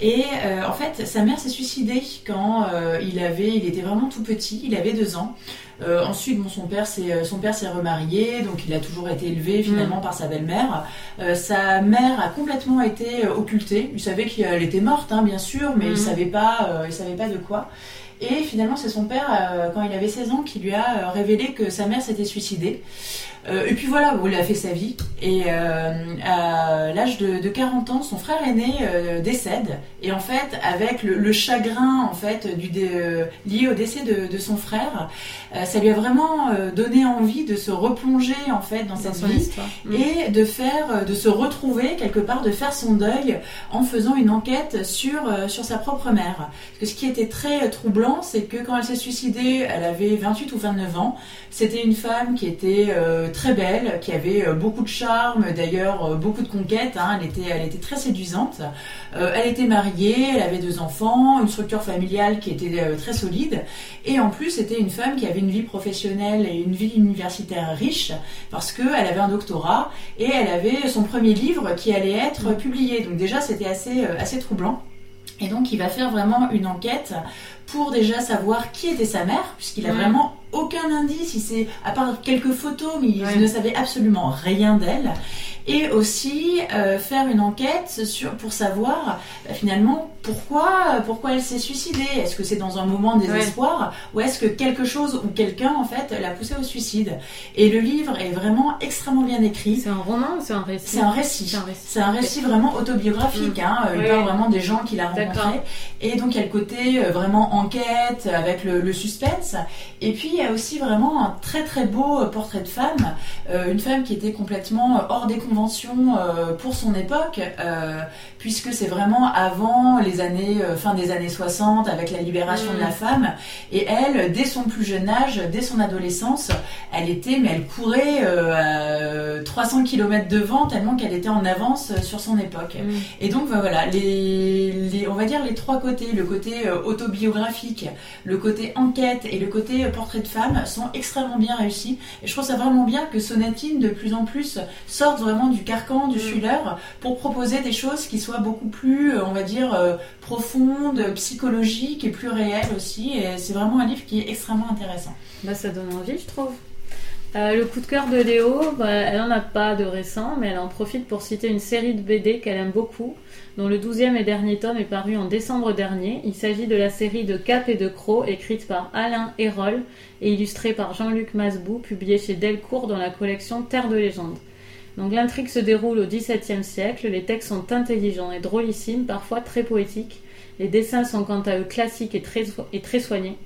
Et euh, en fait, sa mère s'est suicidée quand euh, il avait, il était vraiment tout petit, il avait deux ans. Euh, ensuite, bon, son père s'est, son père s'est remarié, donc il a toujours été élevé finalement par sa belle-mère. Euh, sa mère a complètement été occultée. Il savait qu'elle était morte, hein, bien sûr, mais il savait pas, euh, il savait pas de quoi. Et finalement, c'est son père, euh, quand il avait 16 ans, qui lui a révélé que sa mère s'était suicidée. Euh, et puis voilà, bon, il a fait sa vie. Et euh, à l'âge de, de 40 ans, son frère aîné euh, décède. Et en fait, avec le, le chagrin en fait du dé- lié au décès de, de son frère, ça lui a vraiment donné envie de se replonger en fait dans dans son vie histoire Mm. et de faire, de se retrouver quelque part, de faire son deuil en faisant une enquête sur sur sa propre mère. Parce que ce qui était très troublant, c'est que quand elle s'est suicidée, elle avait 28 ou 29 ans. C'était une femme qui était très belle, qui avait euh, beaucoup de charme, d'ailleurs euh, beaucoup de conquêtes. hein. Elle était, elle était très séduisante. Euh, elle était mariée, elle avait deux enfants, une structure familiale qui était euh, très solide. Et en plus, c'était une femme qui avait une vie professionnelle et une vie universitaire riche parce qu'elle avait un doctorat et elle avait son premier livre qui allait être publié. Donc déjà, c'était assez, assez troublant. Et donc, il va faire vraiment une enquête pour déjà savoir qui était sa mère, puisqu'il a Ouais. vraiment aucun indice, il sait, à part quelques photos, mais il Ouais. ne savait absolument rien d'elle. Et aussi euh, faire une enquête sur, pour savoir bah, finalement pourquoi, pourquoi elle s'est suicidée. Est-ce que c'est dans un moment de désespoir ou est-ce que quelque chose ou quelqu'un en fait l'a poussée au suicide Et le livre est vraiment extrêmement bien écrit. C'est un roman ou c'est un récit? C'est un récit. C'est un récit. C'est un récit vraiment autobiographique. Mm. Hein. Il Oui. parle vraiment des gens qu'il a rencontrés. Et donc il y a le côté euh, vraiment enquête avec le, le suspense. Et puis y a aussi vraiment un très très beau euh, portrait de femme. Euh, une femme qui était complètement euh, hors des conventions euh, pour son époque. euh, puisque c'est vraiment avant les années, fin des années 60 avec la libération Mm. de la femme. Et elle, dès son plus jeune âge, dès son adolescence, elle était, mais elle courait euh, à 300 km devant tellement qu'elle était en avance sur son époque. Mm. Et donc ben voilà, les, les- on va dire les trois côtés, le côté autobiographique, le côté enquête et le côté portrait de femme sont extrêmement bien réussis. Et je trouve ça vraiment bien que Sonatine de plus en plus sorte vraiment du carcan du Mm. thriller pour proposer des choses qui soient beaucoup plus, euh, on va dire, euh, profondes, psychologiques et plus réelles aussi. Et c'est vraiment un livre qui est extrêmement intéressant. Bah, ça donne envie, je trouve. Euh, le coup de cœur de Léo, bah, elle en a pas de récent, mais elle en profite pour citer une série de BD qu'elle aime beaucoup, dont le 12e et dernier tome est paru en décembre dernier. Il s'agit de la série de Cap et de Croc, écrite par Alain Hérol et illustrée par Jean-Luc Masbou, publiée chez Delcourt dans la collection Terre de légende. Donc l'intrigue se déroule au XVIIe siècle, les textes sont intelligents et drôlissimes, parfois très poétiques. Les dessins sont quant à eux classiques et très soignés.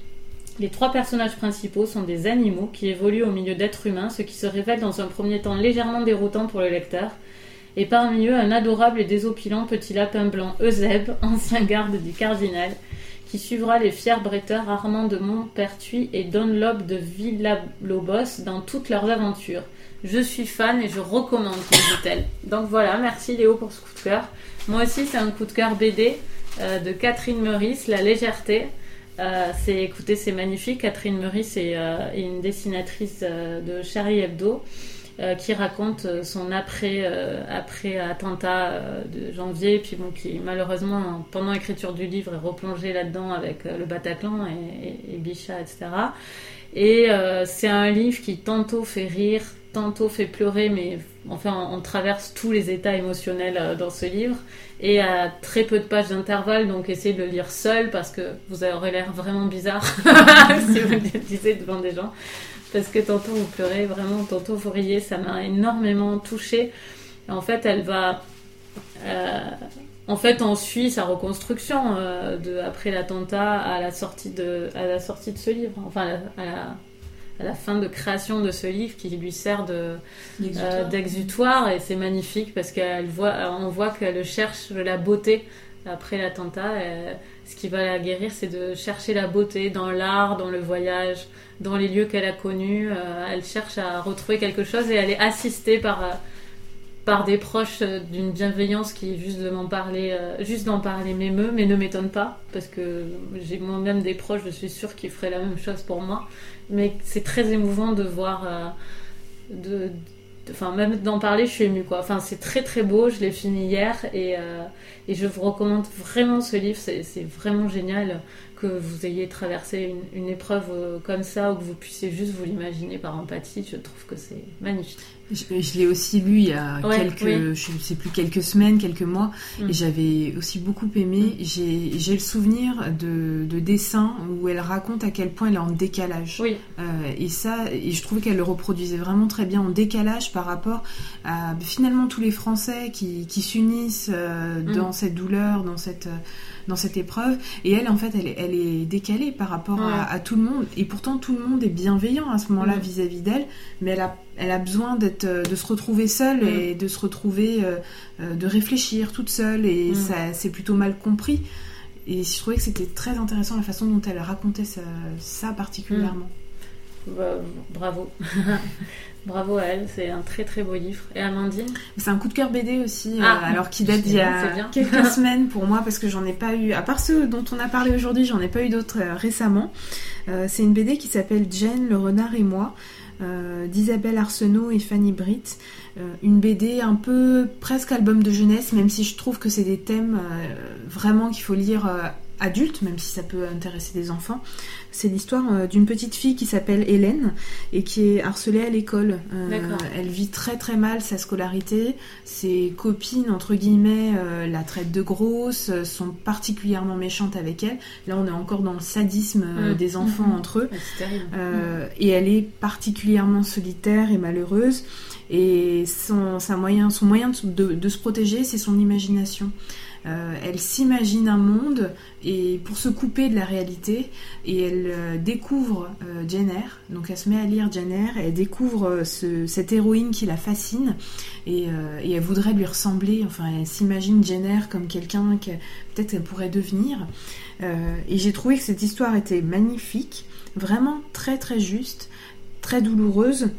Les trois personnages principaux sont des animaux qui évoluent au milieu d'êtres humains, ce qui se révèle dans un premier temps légèrement déroutant pour le lecteur. Et parmi eux, un adorable et désopilant petit lapin blanc Eusèbe, [LAUGHS] ancien garde du cardinal, qui suivra les fiers bretteurs Armand de Montpertuis et Dunlop de Villalobos dans toutes leurs aventures. Je suis fan et je recommande, dit-elle. Donc voilà, merci Léo pour ce coup de cœur. Moi aussi, c'est un coup de cœur BD euh, de Catherine Meurice, La légèreté. Euh, c'est, écoutez, c'est magnifique. Catherine Meurice est, euh, une dessinatrice euh, de Charlie Hebdo qui raconte son après, après attentat de janvier, puis bon, qui malheureusement, pendant l'écriture du livre, est replongée là-dedans avec le Bataclan et, et, et Bichat, etc. Et c'est un livre qui tantôt fait rire, tantôt fait pleurer, mais enfin, on traverse tous les états émotionnels euh, dans ce livre. Et à très peu de pages d'intervalle, donc essayez de le lire seul parce que vous aurez l'air vraiment bizarre [LAUGHS] si vous le lisez devant des gens. Parce que tantôt vous pleurez, vraiment, tantôt vous riez, ça m'a énormément touchée. En fait, elle va. euh, en fait, on suit sa reconstruction euh, de, après l'attentat à la sortie de, à la sortie de ce livre. Enfin, à la, à la fin de création de ce livre qui lui sert de, euh, d'exutoire et c'est magnifique parce qu'elle voit, on voit qu'elle cherche la beauté après l'attentat. Ce qui va la guérir, c'est de chercher la beauté dans l'art, dans le voyage, dans les lieux qu'elle a connus. Euh, Elle cherche à retrouver quelque chose et elle est assistée par euh, par des proches euh, d'une bienveillance qui juste de m'en parler, euh, juste d'en parler m'émeut, mais ne m'étonne pas parce que j'ai moi-même des proches, je suis sûre qu'ils feraient la même chose pour moi. Mais c'est très émouvant de voir, euh, de, enfin même d'en parler, je suis émue quoi. Enfin c'est très très beau, je l'ai fini hier et je vous recommande vraiment ce livre, c'est vraiment génial que vous ayez traversé une, une épreuve comme ça ou que vous puissiez juste vous l'imaginer par empathie. Je trouve que c'est magnifique. Je, je l'ai aussi lu il y a Ouais, quelques, oui. je sais plus, quelques semaines, quelques mois, Mm. et j'avais aussi beaucoup aimé. J'ai j'ai le souvenir de, de dessins où elle raconte à quel point elle est en décalage. Oui. Euh, et ça, et je trouvais qu'elle le reproduisait vraiment très bien en décalage par rapport à finalement tous les Français qui, qui s'unissent euh, Mm. dans cette douleur, dans cette, euh, dans cette épreuve. Et elle, en fait, elle, est- elle est décalée par rapport à, Ouais. à tout le monde. Et pourtant, tout le monde est bienveillant à ce moment-là Mm. vis-à-vis d'elle. Mais elle a, elle a besoin d'être, euh, de se retrouver seule Mm. et de se retrouver, euh, euh, de réfléchir toute seule. Et Mm. ça, c'est plutôt mal compris. Et je trouvais que c'était très intéressant la façon dont elle racontait ça, ça particulièrement. Bah, bravo. [LAUGHS] bravo à elle, c'est un très très beau livre. Et Amandine C'est un coup de cœur BD aussi, Ah, euh, alors qui date d'il y a bien. quelques [LAUGHS] semaines pour moi parce que j'en ai pas eu, à part ceux dont on a parlé aujourd'hui, j'en ai pas eu d'autres euh, récemment. Euh, c'est une BD qui s'appelle Jane, le renard et moi, d'Isabelle Arsenault et Fanny Britt. Une BD un peu presque album de jeunesse, même si je trouve que c'est des thèmes vraiment qu'il faut lire adulte, même si ça peut intéresser des enfants. C'est l'histoire euh, d'une petite fille qui s'appelle Hélène et qui est harcelée à l'école. Euh, elle vit très très mal sa scolarité. Ses copines, entre guillemets, euh, la traitent de grosse, sont particulièrement méchantes avec elle. Là, on est encore dans le sadisme euh, Mm. des enfants Mhm. entre eux. Et elle est particulièrement solitaire et malheureuse. Et son, sa moyen, son moyen de, de- de se protéger, c'est son imagination. Euh, elle s'imagine un monde et pour se couper de la réalité et elle euh, découvre euh, Jane Eyre. Donc elle se met à lire Jane Eyre et elle découvre euh, ce- cette héroïne qui la fascine et, et elle voudrait lui ressembler. Enfin, elle s'imagine Jane Eyre comme quelqu'un que peut-être elle pourrait devenir. Et j'ai trouvé que cette histoire était magnifique, vraiment très très juste, très douloureuse.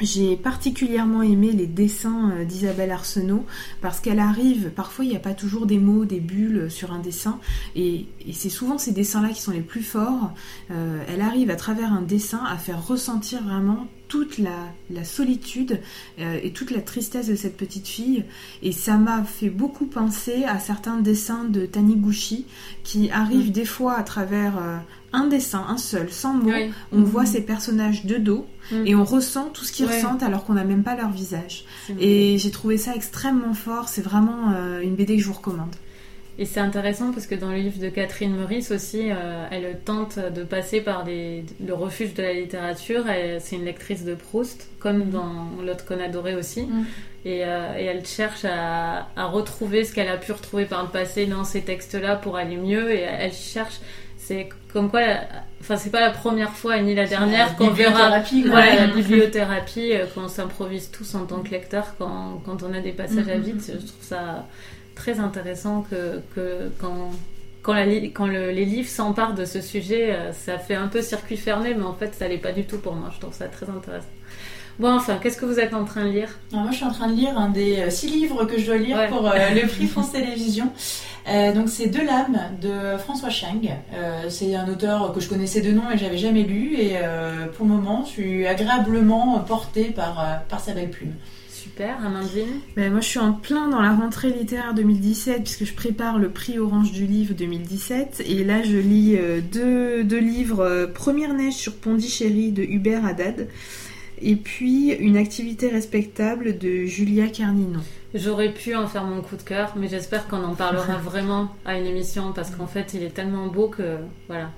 J'ai particulièrement aimé les dessins euh, d'Isabelle Arsenault parce qu'elle arrive, parfois il n'y a pas toujours des mots, des bulles sur un dessin et, et c'est souvent ces dessins-là qui sont les plus forts. Euh, elle arrive à travers un dessin à faire ressentir vraiment toute la, la solitude euh, et toute la tristesse de cette petite fille et ça m'a fait beaucoup penser à certains dessins de Taniguchi qui arrivent Mm. des fois à travers euh, un dessin, un seul, sans mots. Ouais. On voit ces personnages de dos Mm. et on ressent tout ce qu'ils Ouais. ressentent alors qu'on n'a même pas leur visage. Et j'ai trouvé ça extrêmement fort. C'est vraiment euh, une BD que je vous recommande. Et c'est intéressant parce que dans le livre de Catherine Meurice aussi, euh, elle tente de passer par le refuge de la littérature. C'est une lectrice de Proust, comme Mhm. dans L'autre qu'on adorait aussi. Mhm. Et, euh, et elle cherche à, à retrouver ce qu'elle a pu retrouver par le passé dans ces textes-là pour aller mieux. Et elle cherche. C'est comme quoi, enfin, c'est pas la première fois ni la dernière qu'on verra. Voilà, la bibliothérapie, euh, qu'on s'improvise tous en tant que lecteur quand, quand on a des passages à vide. Je trouve ça très intéressant que, que quand, quand, la quand le- les livres s'emparent de ce sujet, euh, ça fait un peu circuit fermé, mais en fait, ça l'est pas du tout pour moi. Je trouve ça très intéressant. Bon, enfin, qu'est-ce que vous êtes en train de lire Alors moi, je suis en train de lire un des euh, six livres que je dois lire Ouais. pour euh, le prix [LAUGHS] France Télévisions. Euh, donc, c'est Deux lames de François Chang. Euh, c'est un auteur que je connaissais de nom et j'avais jamais lu. Et euh, pour le moment, je suis agréablement portée par, par sa belle plume. Super, Amandine Ben, moi, je suis en plein dans la rentrée littéraire 2017 puisque je prépare le prix Orange du livre 2017. Et là, je lis euh, deux, deux livres. euh, Première neige sur Pondichéry de Hubert Haddad. Et puis une activité respectable de Julia Carninon. J'aurais pu en faire mon coup de cœur, mais j'espère qu'on en parlera [LAUGHS] vraiment à une émission parce qu'en fait, il est tellement beau que voilà.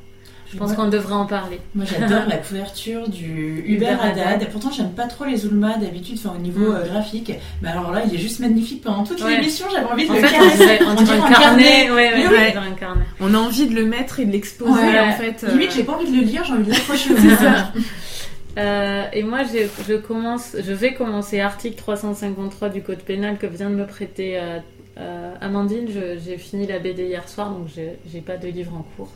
Je pense qu'on devrait en parler. Moi j'adore la [LAUGHS] couverture du Uber Uber Haddad. Pourtant j'aime pas trop les Ulma d'habitude, enfin au niveau Mm. euh, graphique. Mais alors là il est juste magnifique pendant toute Ouais. l'émission. J'avais envie de En le fait, on caresser. dirait, on dirait un carnet. Ouais, on oui. dirait un carnet. On a envie de le mettre et de l'exposer Ouais. en fait. euh, Limite j'ai pas envie de le lire, j'ai envie de l'accrocher au. [LAUGHS] Euh, et moi, je commence, je vais commencer article 353 du code pénal que vient de me prêter euh, euh, Amandine. Je- J'ai fini la BD hier soir, donc j'ai pas de livre en cours.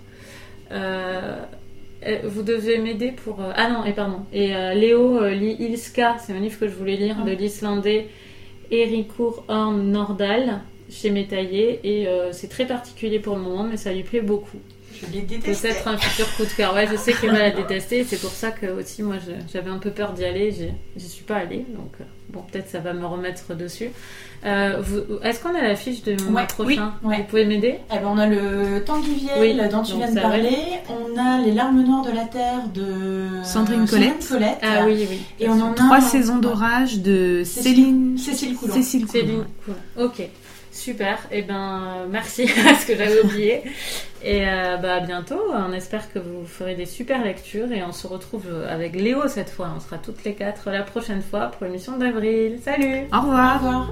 Vous devez m'aider pour. Ah non, et pardon. Et Léo lit Ilska, c'est un livre que je voulais lire Ah. de l'Islandais Erikur Horn Nordal chez Métaillé. Et c'est très particulier pour le moment, mais ça lui plaît beaucoup. Je l'ai détesté. Peut-être un futur coup de cœur. Ouais, je sais qu'il va la détester. et C'est pour ça que aussi moi j'avais un peu peur d'y aller. J'y suis pas allée, donc euh, bon peut-être ça va me remettre dessus. Euh, Est-ce qu'on a la fiche de mois Ouais, prochain oui, ouais. Vous pouvez m'aider Eh ben, on a le Tanguy Oui, dont tu viens de parler. On a les larmes noires de la terre de Sandrine Colette. Colette. Ah oui, oui. Et on en a Trois un- saisons d'orage de Cécile- Céline Cécile Coulon. Cécile Coulon. Céline. Cool. Ok. Super. Et ben merci [LAUGHS] parce que j'avais oublié. Et euh, bah à bientôt. On espère que vous ferez des super lectures et on se retrouve avec Léo cette fois. On sera toutes les quatre la prochaine fois pour l'émission d'avril. Salut. Au revoir. Au revoir.